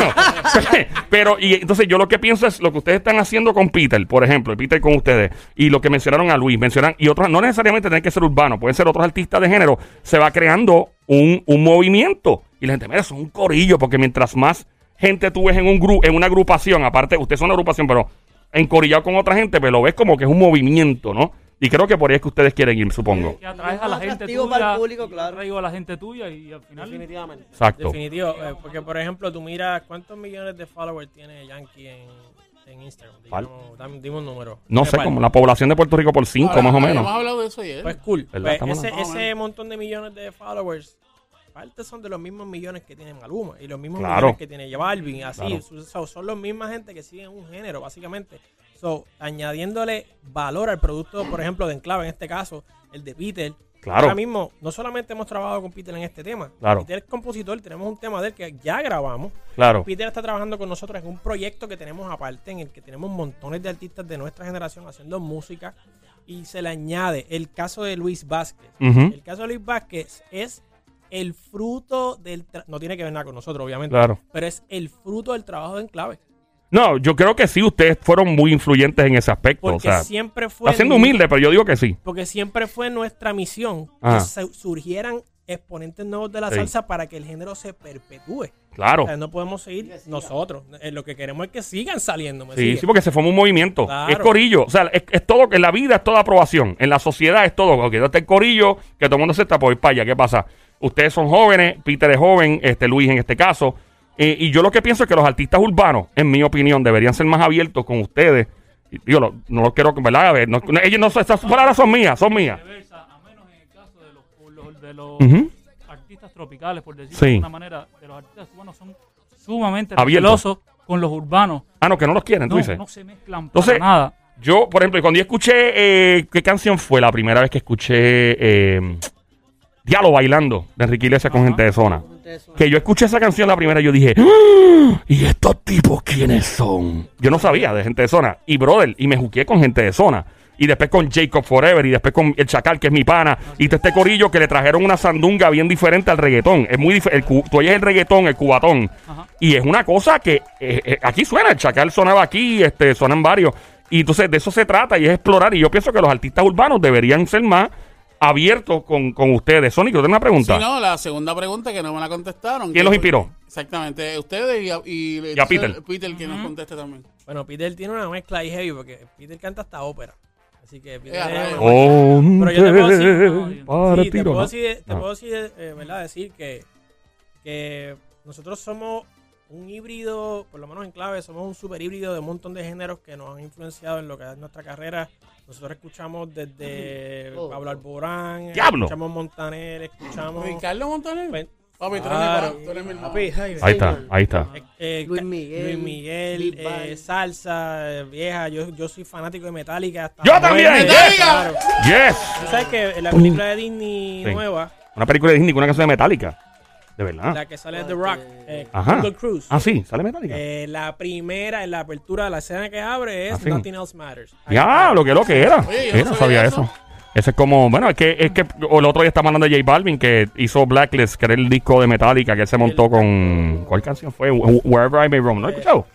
[laughs] pero, y entonces yo lo que pienso es lo que ustedes están haciendo con Peter, por ejemplo, Peter con ustedes, y lo que mencionaron a Luis, mencionan, y otros, no necesariamente tienen que ser urbanos, pueden ser otros artistas de género, se va creando un, un movimiento. Y la gente, mira, eso es un corillo, porque mientras más gente tú ves en un grupo, en una agrupación, aparte, ustedes son una agrupación, pero encorillado con otra gente, pero lo ves como que es un movimiento, ¿no? Y creo que por ahí es que ustedes quieren ir, supongo. Que atraes a la gente Atractivo tuya. para el público, yo claro. atraigo a la gente tuya y al final. Definitivamente. Exacto. Definitivo, eh, porque por ejemplo, tú miras cuántos millones de followers tiene Yankee en, en Instagram. Dime un número. No ¿Qué sé, par? como la población de Puerto Rico por cinco, Ahora, más o Hemos menos. hablado de eso ayer. Pues cool. Pues ese, ese montón de millones de followers, parte son de los mismos millones que tiene Maluma y los mismos Claro. millones que tiene J Balvin, y así. Claro. Son los misma gente que siguen un género, básicamente. So, añadiéndole valor al producto, por ejemplo, de Enclave, en este caso, el de Peter. Claro. Ahora mismo, no solamente hemos trabajado con Peter en este tema. Claro. Peter es compositor, tenemos un tema de él que ya grabamos. Claro. Peter está trabajando con nosotros en un proyecto que tenemos aparte, en el que tenemos montones de artistas de nuestra generación haciendo música y se le añade el caso de Luis Vázquez. El caso de Luis Vázquez es el fruto del... no tiene que ver nada con nosotros, obviamente, Claro. pero es el fruto del trabajo de Enclave. No, yo creo que sí, ustedes fueron muy influyentes en ese aspecto. Porque o sea, siempre fue... está siendo humilde, pero yo digo que sí. Porque siempre fue nuestra misión Ajá. que surgieran exponentes nuevos de la Sí. salsa para que el género se perpetúe. Claro. O sea, no podemos seguir nosotros. Eh, Lo que queremos es que sigan saliendo. ¿me Sí, sigue? sí, porque se forma un movimiento. Claro. Es corillo. O sea, es, es todo, en la vida es toda aprobación. En la sociedad es todo. Ok, está el corillo, que todo el mundo se está por ir para allá. ¿Qué pasa? Ustedes son jóvenes, Peter es joven, este Luis en este caso. Eh, y yo lo que pienso es que los artistas urbanos, en mi opinión, deberían ser más abiertos con ustedes. Yo lo- no lo quiero, ¿verdad? A ver, no- no- ellos no, esas palabras son mías, son mías. A menos en el caso de los, de los artistas tropicales, por decirlo Sí. de alguna manera, de los artistas cubanos son sumamente Abiertos. con los urbanos. Ah, no, que no los quieren, tú No, dices. no se mezclan Entonces, para nada. Yo, por ejemplo, cuando yo escuché, eh, ¿qué canción fue la primera vez que escuché eh, Diálogo Bailando de Enrique Iglesias con gente de zona? Que yo escuché esa canción la primera y yo dije, ¡Ah! ¿y estos tipos quiénes son? Yo no sabía de gente de zona. Y brother, y me juqué con gente de zona. Y después con Jacob Forever y después con el Chacal, que es mi pana. Y todo este corillo que le trajeron una sandunga bien diferente al reggaetón. Es muy diferente. Tú oyes el reggaetón, el cubatón. Ajá. Y es una cosa que eh, eh, aquí suena. El Chacal sonaba aquí, este, suenan varios. Y entonces de eso se trata y es explorar. Y yo pienso que los artistas urbanos deberían ser más abiertos con, con ustedes. Sonic, yo tengo una pregunta. Sí, no, la segunda pregunta que no me la contestaron. ¿Quién los inspiró? Exactamente, ustedes y, a- y, Y a Peter. Peter que nos conteste también. Bueno, Peter tiene una mezcla ahí heavy porque Peter canta hasta ópera. Así que Peter Eh, Oh, Pero yo te puedo decir- Sí, te tiro, puedo ¿no? decir, te Ah. puedo decir, eh, ¿verdad? Decir que, que nosotros somos un híbrido, por lo menos en clave, somos un super híbrido de un montón de géneros que nos han influenciado en lo que es nuestra carrera. Nosotros escuchamos desde Todo. Pablo Alborán, ¡Diablo! escuchamos Montaner, escuchamos... Ricardo Montaner. Pues, Papi, tú eres mi claro. pa- tú eres mi hermano. Papi, ay, Ahí está, ahí está. eh, eh, Luis Miguel, Luis Miguel, eh, salsa, eh, vieja. Yo, yo soy fanático de Metallica. hasta ¡Yo también! ¡Yes! claro. Yes. Tú sabes que en la película de Disney Sí. nueva, Una película de Disney con una canción de Metallica. De verdad. la que sale de The Rock, eh, Ajá. Cruise, Ah, sí, sale Metallica. eh, la primera, en la apertura de la escena que abre es Ah, sí. Nothing Else Matters. Ahí Ya, está. lo que lo que era. Oye, yo no no sabía sabía eso. eso. Ese es como, bueno, es que, es que o el otro día estaba hablando de J Balvin que hizo Blacklist, que era el disco de Metallica que él se montó con. ¿Cuál canción fue? Wh- Wherever I May Roam. ¿No has escuchado?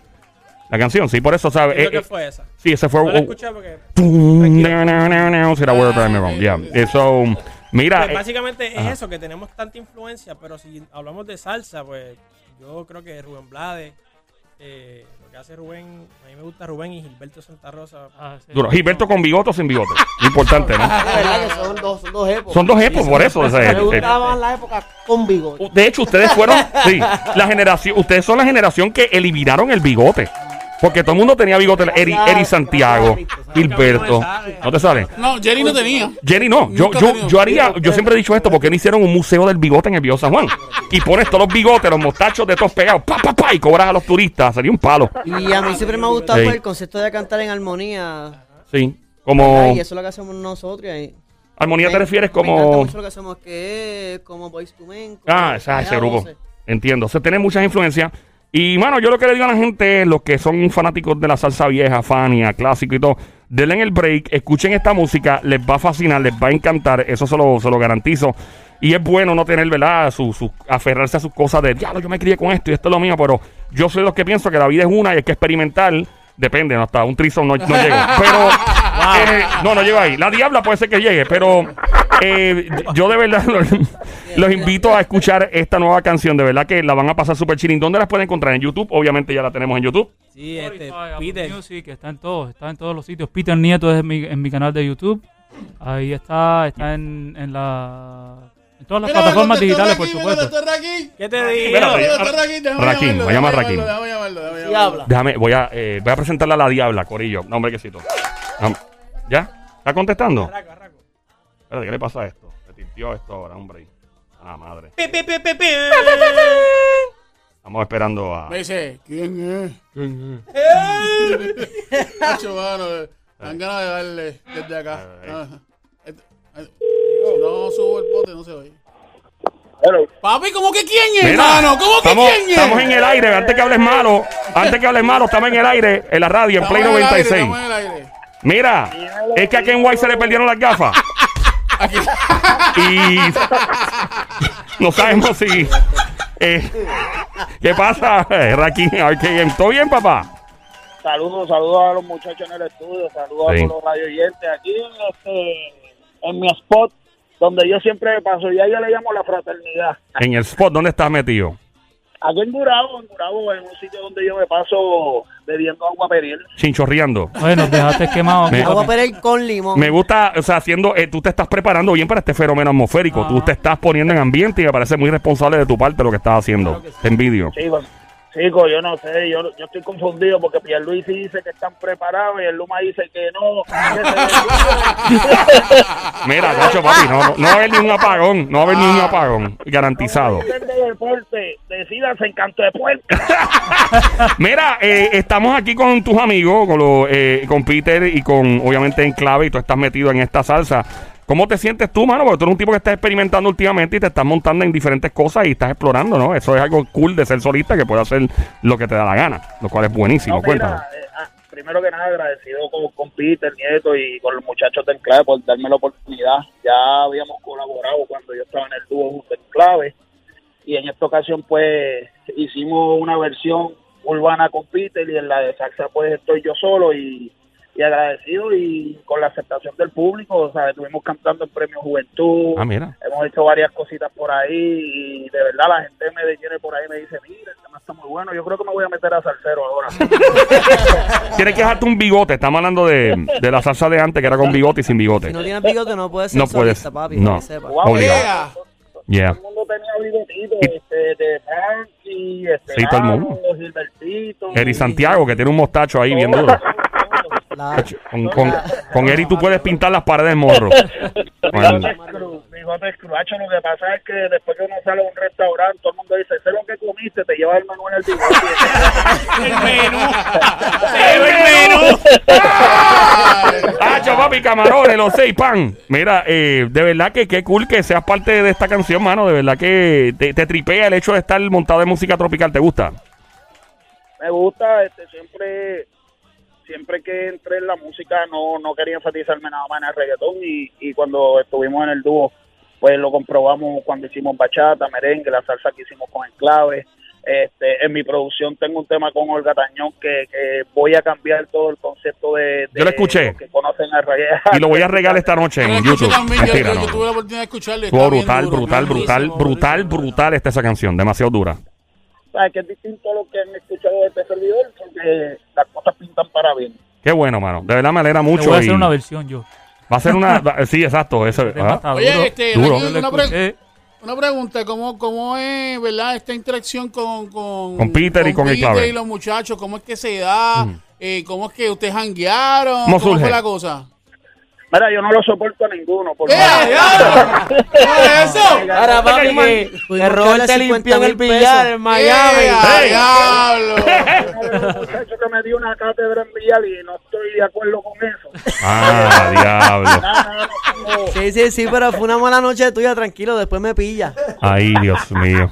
La canción, sí, por eso, ¿sabes? Creo Eh, que eh, fue esa. sí, ese fue. No la escuché porque... tum, Tranquilo. na, na, na, na, sí, era Wherever I May Roam. Ya. Eso, mira. Pues eh, básicamente es ajá. eso, que tenemos tanta influencia, pero si hablamos de salsa, pues yo creo que Rubén Blades, eh, lo que hace Rubén, a mí me gusta Rubén y Gilberto Santa Rosa. Ah, sí. duro. Gilberto con bigote o sin bigote. [laughs] Importante, ¿no? Es verdad que son dos, son dos épocas. Son dos épocas, por eso. o sea, Me eh, gustaba más la época con bigote. De hecho, ustedes fueron, sí, la generación, ustedes son la generación que eliminaron el bigote. Porque todo el mundo tenía bigote. Eri, Eri Santiago, Gilberto. ¿No te sale? No, Jerry no tenía. Jenny no. Yo, yo, yo haría, yo siempre he dicho esto, porque no hicieron un museo del bigote en el Viejo San Juan. Y pones todos los bigotes, los mostachos de todos pegados, pa, pa, pa, y cobras a los turistas. Sería un palo. Y a mí siempre me ha gustado Sí. pues, el concepto de cantar en armonía. Sí. Como. Ay, eso es lo que hacemos nosotros. y ahí- Armonía te me- refieres Me encanta como. mucho lo que hacemos, que es como Boys to Men. Ah, esa- ese Allá grupo. Entiendo. Se tiene muchas influencias. Y, mano, yo lo que le digo a la gente, los que son fanáticos de la salsa vieja, Fania, clásico y todo, denle en el break, escuchen esta música, les va a fascinar, les va a encantar, eso se lo, se lo garantizo. Y es bueno no tener, ¿verdad? Su, su- aferrarse a sus cosas de, diablo, yo me crié con esto y esto es lo mío, pero yo soy de los que pienso que la vida es una y hay que experimentar. Depende, no, hasta un trison no, no llego. Pero, [laughs] eh, no, no llego ahí. La diabla puede ser que llegue, pero eh, yo de verdad los, los invito a escuchar esta nueva canción. De verdad que la van a pasar súper chilling. ¿Dónde las pueden encontrar? En YouTube. Obviamente ya la tenemos en YouTube. Sí, este, Peter. Music, está en todos, está en todos los sitios. Peter Nieto es en mi, en mi canal de YouTube. Ahí está, está en, en la en todas las Mira, plataformas digitales, por Raquín, supuesto. Raquín. ¿Qué te digo? Raquín, voy a llamar a Raquín. déjame llamarlo, déjame Sí llamarlo. habla. Déjame, voy a, eh, voy a presentarle a la diabla, Corillo. No, hombre, quesito. ¿Ya? ¿Está contestando? Arraco, arraco. Espérate, ¿qué le pasa a esto? Se tintió esto ahora, hombre. Ah, madre. Pi, pi, pi. Estamos esperando a. Me dice, ¿quién es? ¿Quién es? [laughs] Macho, mano, eh, dan ganas de darle desde acá. Ay. Ah, Si no subo el pote, no se oye. Papi, ¿cómo que quién es, Mira, hermano? ¿Cómo que estamos, quién es? estamos en el aire, antes que hables malo, antes que hables malo, estamos en el aire, en la radio, en Estamos Play en el aire, 96. estamos en el aire. Mira, es que a Ken White se le perdieron las gafas. Aquí. Y no sabemos si. eh, ¿Qué pasa, Raquín? ¿Todo bien, papá? Saludos, saludos a los muchachos en el estudio, saludos Sí. a todos los radio oyentes. Aquí en, este, en mi spot, donde yo siempre paso, ya yo le llamo la fraternidad. En el spot, ¿dónde estás metido? Aquí en Gurabo, en Gurabo, en un sitio donde yo me paso bebiendo agua peril. Chinchorreando. Bueno, dejaste quemado. Me- Agua. Perel con limón. Me gusta, o sea, haciendo, eh, tú te estás preparando bien para este fenómeno atmosférico. Tú te estás poniendo en ambiente y me parece muy responsable de tu parte lo que estás haciendo. Te envidio. Chicos, chicos, yo no sé, yo, yo estoy confundido porque Pierluisi dice que están preparados y el Luma dice que no. [laughs] Mira, Nacho, papi, no, no, va a haber ni un apagón. No va a haber ni un apagón. Garantizado. de deporte, decidas en canto de puerta. [laughs] Mira, eh, estamos aquí con tus amigos, con, los, eh, con Peter y con, obviamente, en clave, y tú estás metido en esta salsa. ¿Cómo te sientes tú, mano? Porque tú eres un tipo que está experimentando últimamente y te estás montando en diferentes cosas y estás explorando, ¿no? Eso es algo cool de ser solista que puede hacer lo que te da la gana, lo cual es buenísimo. No, mira, eh, ah, primero que nada agradecido con, con Peter Nieto y con los muchachos de Enclave por darme la oportunidad. Ya habíamos colaborado cuando yo estaba en el dúo junto a Enclave y en esta ocasión pues hicimos una versión urbana con Peter y en la de Saxa pues estoy yo solo y, y agradecido y con la aceptación del público, o sea, estuvimos cantando en Premio Juventud, Ah, mira. hemos hecho varias cositas por ahí y de verdad la gente me detiene por ahí y me dice, mira, el tema está muy bueno, yo creo que me voy a meter a salsero ahora. [laughs] Tienes que dejarte un bigote. Estamos hablando de, de la salsa de antes, que era con bigote y sin bigote. Si no tienes bigote no puedes ser No puedes, solista, papi. no. para que sepas. Wow, Obligado. Yeah. Todo el mundo tenía bigotito, este, de Frankie, este, Sí, todo el mundo. Gilbertito. Eri Santiago, que tiene un mostacho ahí bien duro. Con, con, con Eri tú puedes pintar las paredes de morro. [laughs] Bueno, Bigote bigote Cruz. Hacho, lo que pasa es que después que uno sale a un restaurante, todo el mundo dice, sé lo que comiste, te llevas el menú en el bigote. [laughs] El menú. [laughs] El menú. Hacho, papi, camarones, los seis pan. Mira, eh, de verdad que qué cool que seas parte de esta canción, mano. De verdad que te, te tripea el hecho de estar montado en música tropical. ¿Te gusta? me gusta, este, siempre siempre que entré en la música no, no quería enfatizarme nada más en el reggaetón y, y cuando estuvimos en el dúo pues lo comprobamos cuando hicimos bachata, merengue, la salsa que hicimos con Enclave. Este, en mi producción tengo un tema con Olga Tañón que, que voy a cambiar todo el concepto de, de Yo lo escuché. que conocen el reggaetón. [laughs] Y lo voy a regalar esta noche en YouTube. también, yo, Mentira, yo- yo no. tuve la oportunidad de Estuvo bien brutal, duro, brutal, bien brutal, durísimo, brutal, durísimo. brutal está esa canción. Demasiado dura. ¿Sabes? Que es distinto a lo que han escuchado de este servidor porque las cosas pintan para bien. Qué bueno, mano. De verdad me alegra Te mucho. voy a y hacer una versión yo. Va a ser una. va- sí, exacto. Eso, El tema ah. Oye, este, Duro. Una, pre- escuché. una pregunta, ¿cómo, ¿cómo es, verdad, esta interacción con, con, Con Peter y con el clave. y los muchachos? ¿Cómo es que se da? Eh, ¿Cómo es que ustedes hanguearon? ¿Cómo ¿Cómo, surge? fue la cosa? Mira, yo no lo soporto a ninguno. Porque ¡Eh, diablo! ¿Qué es [laughs] eso? Ahora, papi, que, que Robert te limpió en el billar en Miami. ¡Eh, diablo! [laughs] muchacho que me dio una cátedra en Villar y no estoy de acuerdo con eso. Ah, [laughs] diablo. Sí, sí, sí, pero fue una mala noche tuya, tranquilo, después me pilla. Ay, Dios mío.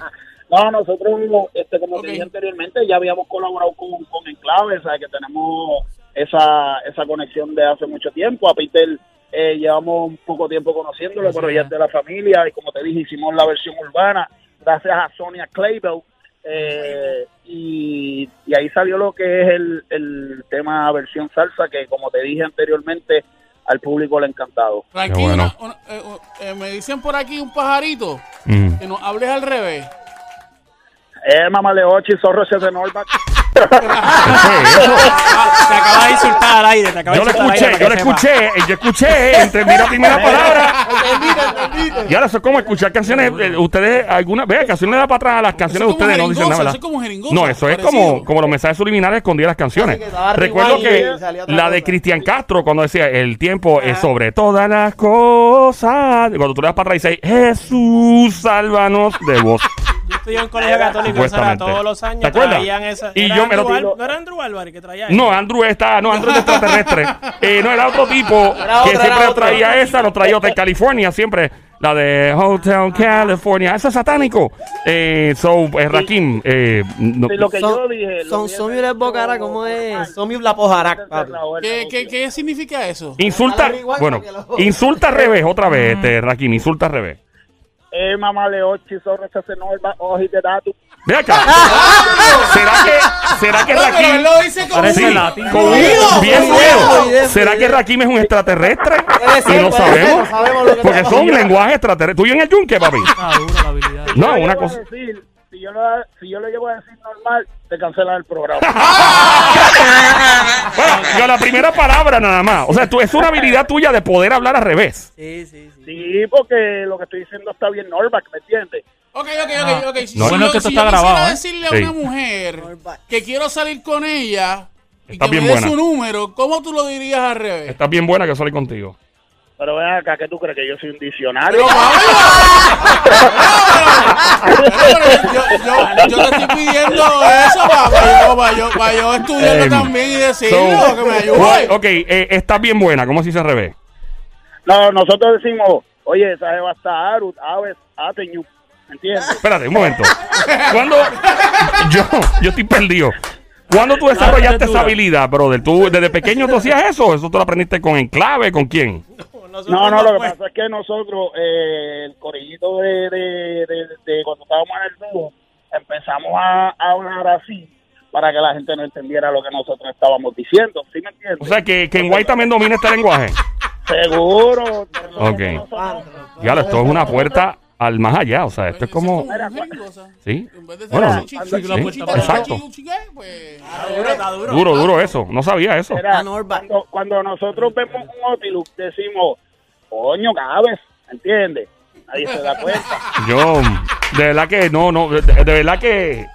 No, nosotros, este, como Ok. te dije anteriormente, ya habíamos colaborado con, con Enclave, o sea, que tenemos esa, esa conexión de hace mucho tiempo. A Peter eh, llevamos un poco tiempo conociéndolo, pero ya es de la familia, y como te dije, hicimos la versión urbana, gracias a Sonia Claybell, eh, y, y ahí salió lo que es el, el tema versión salsa, que como te dije anteriormente, al público le ha encantado. Bueno. una- una- eh, eh, me dicen por aquí un pajarito Mm. que nos hables al revés. Eh, mamá Leochi, zorro ese de Norback. [laughs] [laughs] ¿Qué fue eso? Ah, te acabas de insultar al aire. Te acabas Yo de lo escuché, aire. yo lo escuché, eh, yo escuché, [laughs] entendí la primera palabra. Y ahora eso es como escuchar canciones, eh, ustedes, algunas, vea, canciones le da para atrás a las canciones de ustedes, no dicen nada, eso es como jeringosa, No, eso es parecido. como, como los mensajes subliminales escondidas las canciones. Recuerdo que la de. Cristian Castro, cuando decía, el tiempo es sobre todas las cosas, cuando tú le das para atrás y dices, Jesús, sálvanos de vos. Estudié en un colegio católico, eso era todos los años. ¿Te acuerdas? Traían esa. Y yo me lo ¿No era Andrew Álvarez que traía No, Andrew está, no, Andrew es extraterrestre. [laughs] Eh, no, era otro tipo Era que otra, siempre otra. traía esa, lo traía Hotel California, siempre. La de Hotel California. Eso es satánico. Eh, so, eh, Rakim, eh, no- Sí, lo que Son- yo dije. lo son Somiu de Bocara, ¿cómo es? normal. Somi la pojarac. ¿Qué, qué, qué significa eso? insulta, bueno, insulta al revés otra vez, [laughs] este, Rakim, insulta al revés. Eh, mamá Leochi, zorro ese de Norback, ojito de datu. Ve acá. [laughs] ¿Será que, será que No, pero Rakim, él lo dice como Parece sí, con un- bien nuevo? ¿Será que Rakim es un extraterrestre? Ser, Y no ser, sabemos. no Porque son lenguajes extraterrestres. ¿Tú y en el yunque, papi? Ah, dura la habilidad. No, una cosa. decir, si, yo lo, si yo lo llevo a decir normal, te cancelan el programa. [laughs] Bueno, yo la primera palabra nada más. O sea, tú, es una habilidad tuya de poder hablar al revés. Sí, sí, sí. sí, porque lo que estoy diciendo está bien Norback, ¿me entiendes? Ok, ok, ok, ok. Si No, yo- bueno que esto si está yo grabado, quisiera ¿eh? decirle a Sí. una mujer que quiero salir con ella y Está que bien me dé buena. su número, ¿cómo tú lo dirías al revés? Estás bien buena que salí contigo. Pero ven acá, ¿qué tú crees? ¿Que yo soy un diccionario? Pero, pero yo, yo, yo te estoy pidiendo eso para, yo, para, yo, estudiarlo Em, también y decirlo, So, que me ayude. ok, eh, estás bien buena. ¿Cómo se dice al revés? No, nosotros decimos, oye, esa jeva está Arut, Aves, Ateñu, ¿me entiendes? Espérate, un momento. ¿Cuándo? Yo, yo estoy perdido. ¿Cuándo tú desarrollaste esa habilidad, brother? ¿Tú desde pequeño tú hacías eso? ¿Eso tú lo aprendiste con Enclave? ¿Con quién? No, no, lo que pasa es que nosotros, eh, el corillito de, de, de, de cuando estábamos en el dúo, empezamos a, a hablar así para que la gente no entendiera lo que nosotros estábamos diciendo, ¿sí me entiendes? O sea, que, que en White también domina este lenguaje. Seguro. Ok. Ya, esto es una puerta al más allá. O sea, esto es como... ¿Sí? En vez de Bueno, ser sí, exacto. pues, Duro, está duro. Duro, duro eso. No sabía eso. Mira, A Norback. cuando, cuando nosotros vemos un Otilux, decimos, coño, cabes, ¿entiendes? Nadie se da cuenta. [laughs] Yo, de verdad que no, no, de, de verdad que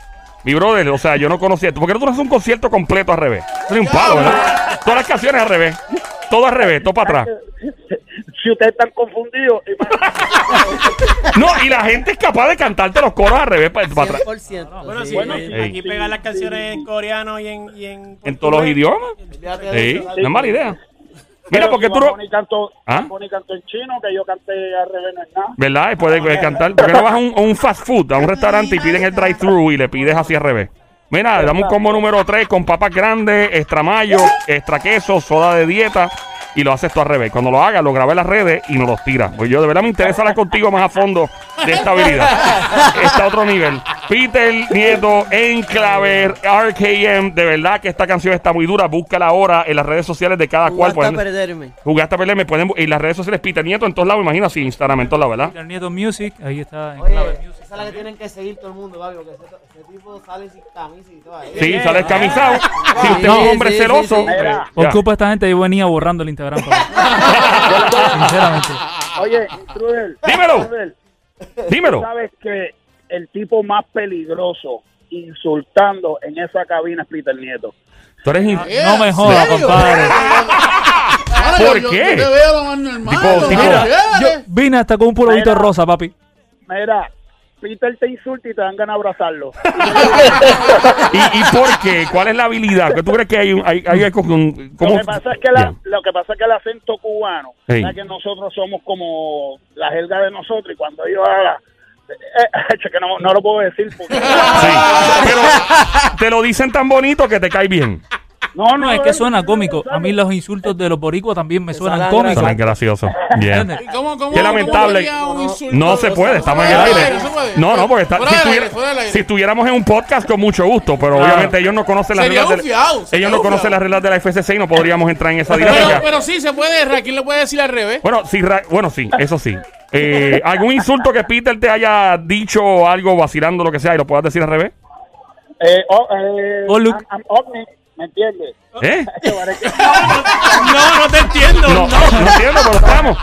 mi brother, o sea, yo no conocía esto. ¿Por qué no tú no haces un concierto completo al revés? Es un palo, ¿verdad? Todas las canciones al revés. Todo al revés, todo para atrás. [laughs] si ustedes están confundidos. No, y la gente es capaz de cantarte los coros al revés para, para atrás. 100%. Bueno, sí, Bueno, eh, sí. aquí pegan las canciones en coreano y en. Y en, En todos los idiomas. Sí, no es mala idea. Mira, Pero porque si tú no. Cantó, ¿Ah? Cantó en chino, que yo canté al revés, no es nada. ¿Verdad? Y puedes puedes cantar. ¿Por qué no vas a un, a un fast food, a un restaurante y piden el drive-thru y le pides así al revés? Mira, dame un combo número 3 con papas grandes, extra mayo, extra queso, soda de dieta y lo haces tú al revés. Cuando lo hagas, lo grabas en las redes y nos los tiras. Pues yo de verdad me interesa hablar contigo más a fondo de esta habilidad. Está a otro nivel. Peter Nieto, Enclaver, RKM. De verdad que esta canción está muy dura. Búscala ahora en las redes sociales de cada cual. Jugaste a Pueden- perderme. Jugaste a perder, me pueden. Y las redes sociales Peter Nieto en todos lados, imagino así, Instagram en todos lados, ¿verdad? Peter Nieto Music, ahí está en Oye, clave music. esa es la que tienen que seguir todo el mundo, ese tipo sale sin camisa y todo. ahí. Sí, sale descamisado. Si usted es un Sí, hombre sí, celoso. sí, sí. Mira. Por ya. culpa de esta gente, yo venía borrando el Instagram. papá. [laughs] Sinceramente. Oye, Trudel. Dímelo. Trudel, Dímelo. sabes que el tipo más peligroso insultando en esa cabina es Peter Nieto. Tú eres. in- No me jodas, ¿Serio? compadre. [laughs] Ahora ¿Por yo- qué? Yo te veo lo más normal. Tipo- lo tipo- más Mira, chévere. Vine hasta con un pulovito Mira. rosa, papi. Mira, Peter te insulta y te dan ganas de abrazarlo. [laughs] ¿Y, ¿Y por qué? ¿Cuál es la habilidad? ¿Qué tú crees que hay? hay, hay un-. Lo que pasa es que la, lo que pasa es que el acento cubano, que nosotros somos como la jerga de nosotros y cuando ellos hablan, eh, [laughs] que no, no lo puedo decir porque Sí. [laughs] Pero te lo dicen tan bonito que te cae bien. No, No, es que suena cómico. A mí los insultos de los boricuas también me suenan cómicos. Suena gracioso. Bien. ¿Entiendes? ¿Y ¿Cómo, cómo, Qué lamentable. No se puede, estamos en el aire. No, no, porque está, si, estuviera- si estuviéramos en un podcast con mucho gusto, pero Claro. obviamente ellos no conocen las reglas ellos no conocen las reglas de la FCC y no podríamos entrar en esa Pero, dinámica. pero sí, se puede, Raquel le puede decir al revés. Bueno, sí, Ra- bueno, sí, eso sí. Eh, ¿Algún insulto que Peter te haya dicho o algo vacilando, lo que sea, y lo puedas decir al revés? Eh, oh, eh, Oh, Luke. I'm- I'm ovni, ¿me entiendes? ¿Eh? [laughs] [laughs] No, no te entiendo. No, no entiendo, pero estamos.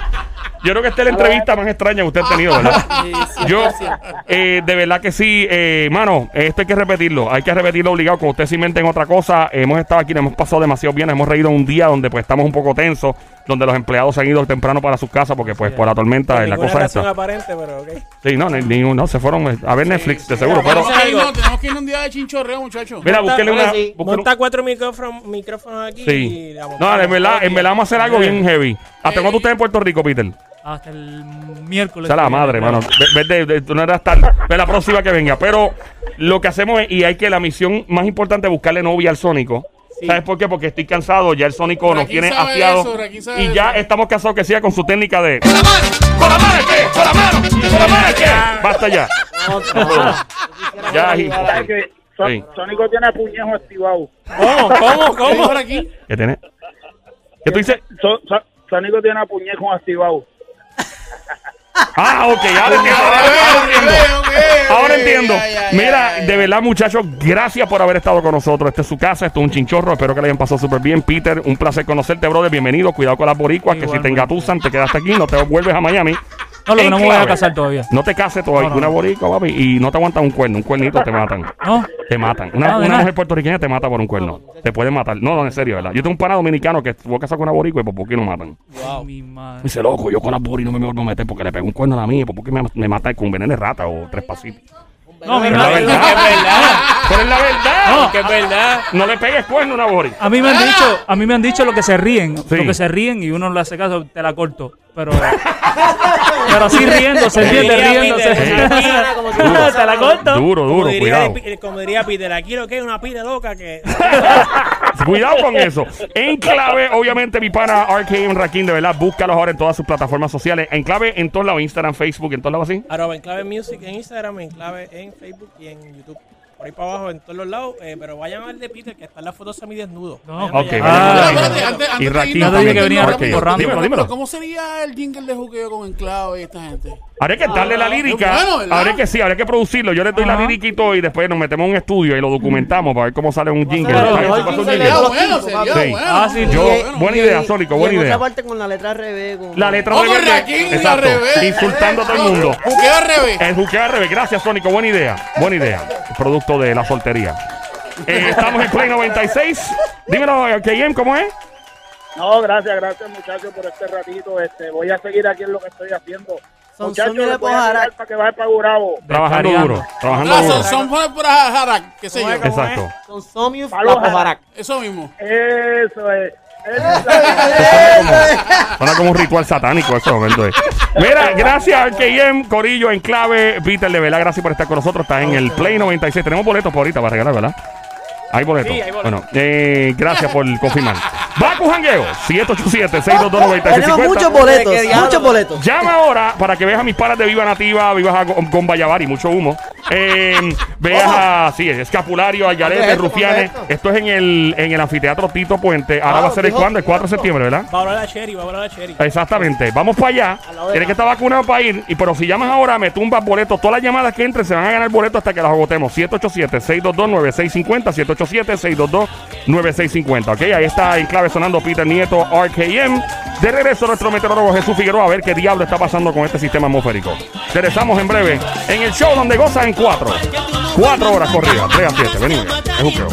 Yo creo que esta es la entrevista más extraña que usted ha tenido, ¿verdad? [laughs] Sí, Yo, 100%. eh, de verdad que sí, eh, mano, esto hay que repetirlo, hay que repetirlo obligado, que ustedes se inventen otra cosa, hemos estado aquí, nos hemos pasado demasiado bien, hemos reído un día donde pues estamos un poco tensos, donde los empleados se han ido temprano para sus casas porque pues por la tormenta es la cosa razón esta. aparente, pero ok. Sí, no, ni, ni- no, se fueron eh, a ver Netflix, de seguro, pero... Tenemos que irnos- tenemos que ir un día de chinchorreo, muchachos. Mira, búsquenle una... Monta cuatro micrófonos, micrófonos aquí y Sí. la No, en verdad, en verdad vamos a hacer algo bien heavy. ¿Hasta Eh, cuándo usted en Puerto Rico, Peter? Hasta el miércoles. O sea, la madre, creo. mano. Ve- ve de- de- tú no eras tal. Ve la próxima que venga. Pero lo que hacemos es, y hay que la misión más importante es buscarle novia al Sónico. ¿Sabes por qué? Porque estoy cansado, ya el Sónico nos tiene afiado. eso, Y ya eso. estamos casados que sea con su técnica de. ¡Con la mano! ¡Con la mano qué! ¡Con la mano! ¡Con la mano qué! Basta ya. Ya, y- ¿Sabes que Son- Sí. Sónico tiene puñejo activado. ¿Cómo? ¿Cómo? ¿Cómo ¿Cómo? por aquí? ¿Qué tiene? ¿Qué tú dices? So- so- Sónico tiene puñejo activado. [laughs] Ah, ok, ahora entiendo. Ahora entiendo. Ahora entiendo. Mira, de verdad, muchachos, gracias por haber estado con nosotros. Este es su casa, esto es un chinchorro. Espero que le hayan pasado súper bien. Peter, un placer conocerte, brother. Bienvenido. Cuidado con las boricuas, que si te engatusan, te quedas aquí, no te vuelves a Miami. No, lo que no me voy a casar todavía. No te cases todavía No, no, con una no. boricua, papi, y no te aguantan un cuerno. Un cuernito te matan. ¿No? Te matan. Una, Ah, una nada. mujer puertorriqueña te mata por un cuerno. Te pueden matar. No, no, en serio, ¿verdad? Yo tengo un pana dominicano que estuvo casado con una boricua y por poco y lo matan. Ay, mi madre. Dice, loco, yo con las bori no me vuelvo a meter porque le pego un cuerno a la mía, porque me, me mata con veneno de rata o tres pasitos. No, mi Pero es la madre. verdad. Es verdad. Pero es la verdad. No. Que es verdad. No le pegues cuerno a una bori. A mí me han dicho, a mí me han dicho lo que se ríen, Sí. lo que se ríen y uno le hace caso, te la corto. Pero, pero así riéndose, ¿entiendes? Riéndose. Como te la corto. Duro, Como duro, diría, cuidado. Pi- como diría Peter, aquí lo que es una pila loca que... [laughs] Cuidado con eso. En clave, obviamente, mi pana RKM Rakim, de verdad, búscalos ahora en todas sus plataformas sociales. En clave, en todos lados, Instagram, Facebook, en todos lados así. Arroba Enclave Music en Instagram, Enclave en Facebook y en YouTube. Por ahí para abajo, en todos los lados. eh, pero vayan a ver de Peter, que está en las fotos semidesnudo. No. Vayan Ok, allá. vayan Ah, Espérate, antes, antes Y de Raquín no dije que venía rápido, borrando. Dímelo, dímelo. ¿Cómo sería el jingle de juqueo con Enclave y esta gente? Habría que darle la lírica. bueno, habría que sí, habría que producirlo. Yo le doy la Ajá. lírica y todo y después nos metemos en un estudio y lo documentamos para ver cómo sale un jingle. Ah, sí, Yo, buena idea, Sónico, buena en idea. otra parte con la letra al revés. con- La letra al Exacto. revés. Insultando a todo el No, mundo. Juqueo al revés. El juqueo al revés. Gracias, Sónico. Buena idea. Buena idea. Producto de la soltería. Eh, estamos en Play 96. Dímelo, KM, ¿cómo es? No, gracias, gracias muchachos por este ratito. Este, voy a seguir aquí en lo que estoy haciendo. Son- muchachos, les voy a dejar para que vaya para Gurabo. Trabajando duro. Trabajando Ah, duro. son, son por, por Jara, qué sé yo. Exacto. Son Jarac. Eso mismo. Eso es. Suena como un ritual satánico ese momento. Mira, gracias al KM, Corillo, en clave. Peter, de verdad, gracias por estar con nosotros. Está en el Play 96. Tenemos boletos por ahorita para regalar, ¿verdad? Hay boletos. Sí, hay boletos. Bueno, eh, gracias por confirmar. [laughs] Baku Jangueo, 787-622-9650. Tenemos muchos boletos, muchos boletos. Llama ahora para que veas a mis paras de Viva Nativa, vivas a con Vallavari, mucho humo. Eh, veas a, sí, Escapulario, Ayarete, ¿Dónde es esto? Rufianes. ¿Dónde es Esto es en el, en el anfiteatro Tito Puente. Ahora Ah, va a ser el cuándo? El 4 de septiembre, ¿verdad? Va a hablar la Cherry, va a hablar la Cherry. Exactamente. Vamos para allá. Tienes que estar vacunado para ir. Y pero si llamas ahora, me tumbas boletos. Todas las llamadas que entren se van a ganar boletos hasta que las agotemos. 787-622-9650. 787-622-9650. Ok, ahí está en clave sonando Peter Nieto, RKM. De regreso nuestro meteorólogo Jesús Figueroa a ver qué diablo está pasando con este sistema atmosférico. Regresamos en breve en el show donde gozan en cuatro. Cuatro horas corridas, 3 a 7. Venimos. Es un creo.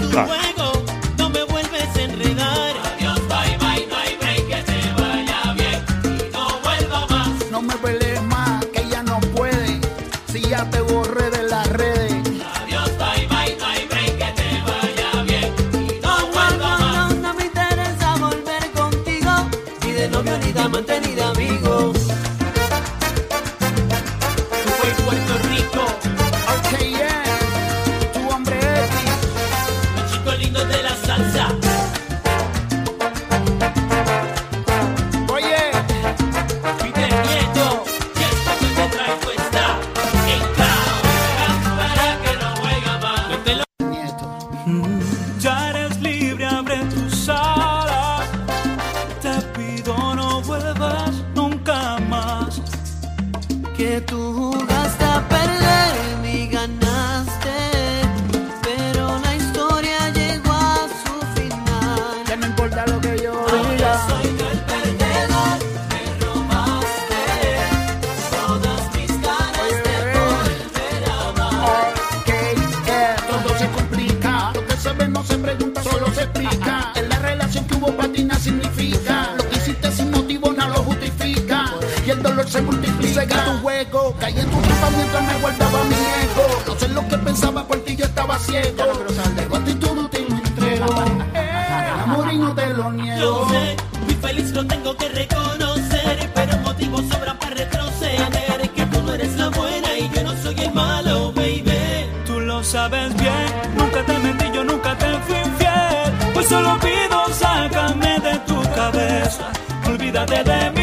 Pensaba por ti, yo estaba ciego. Pero a ti todo te lo entrego. El amor y no te lo Yo niego. sé, muy feliz lo tengo que reconocer, pero motivos sobran para retroceder. Que tú no eres la buena y yo no soy el malo, baby. Tú lo sabes bien, nunca te mentí, yo nunca te fui infiel. Pues solo pido, sácame de tu cabeza. Olvídate de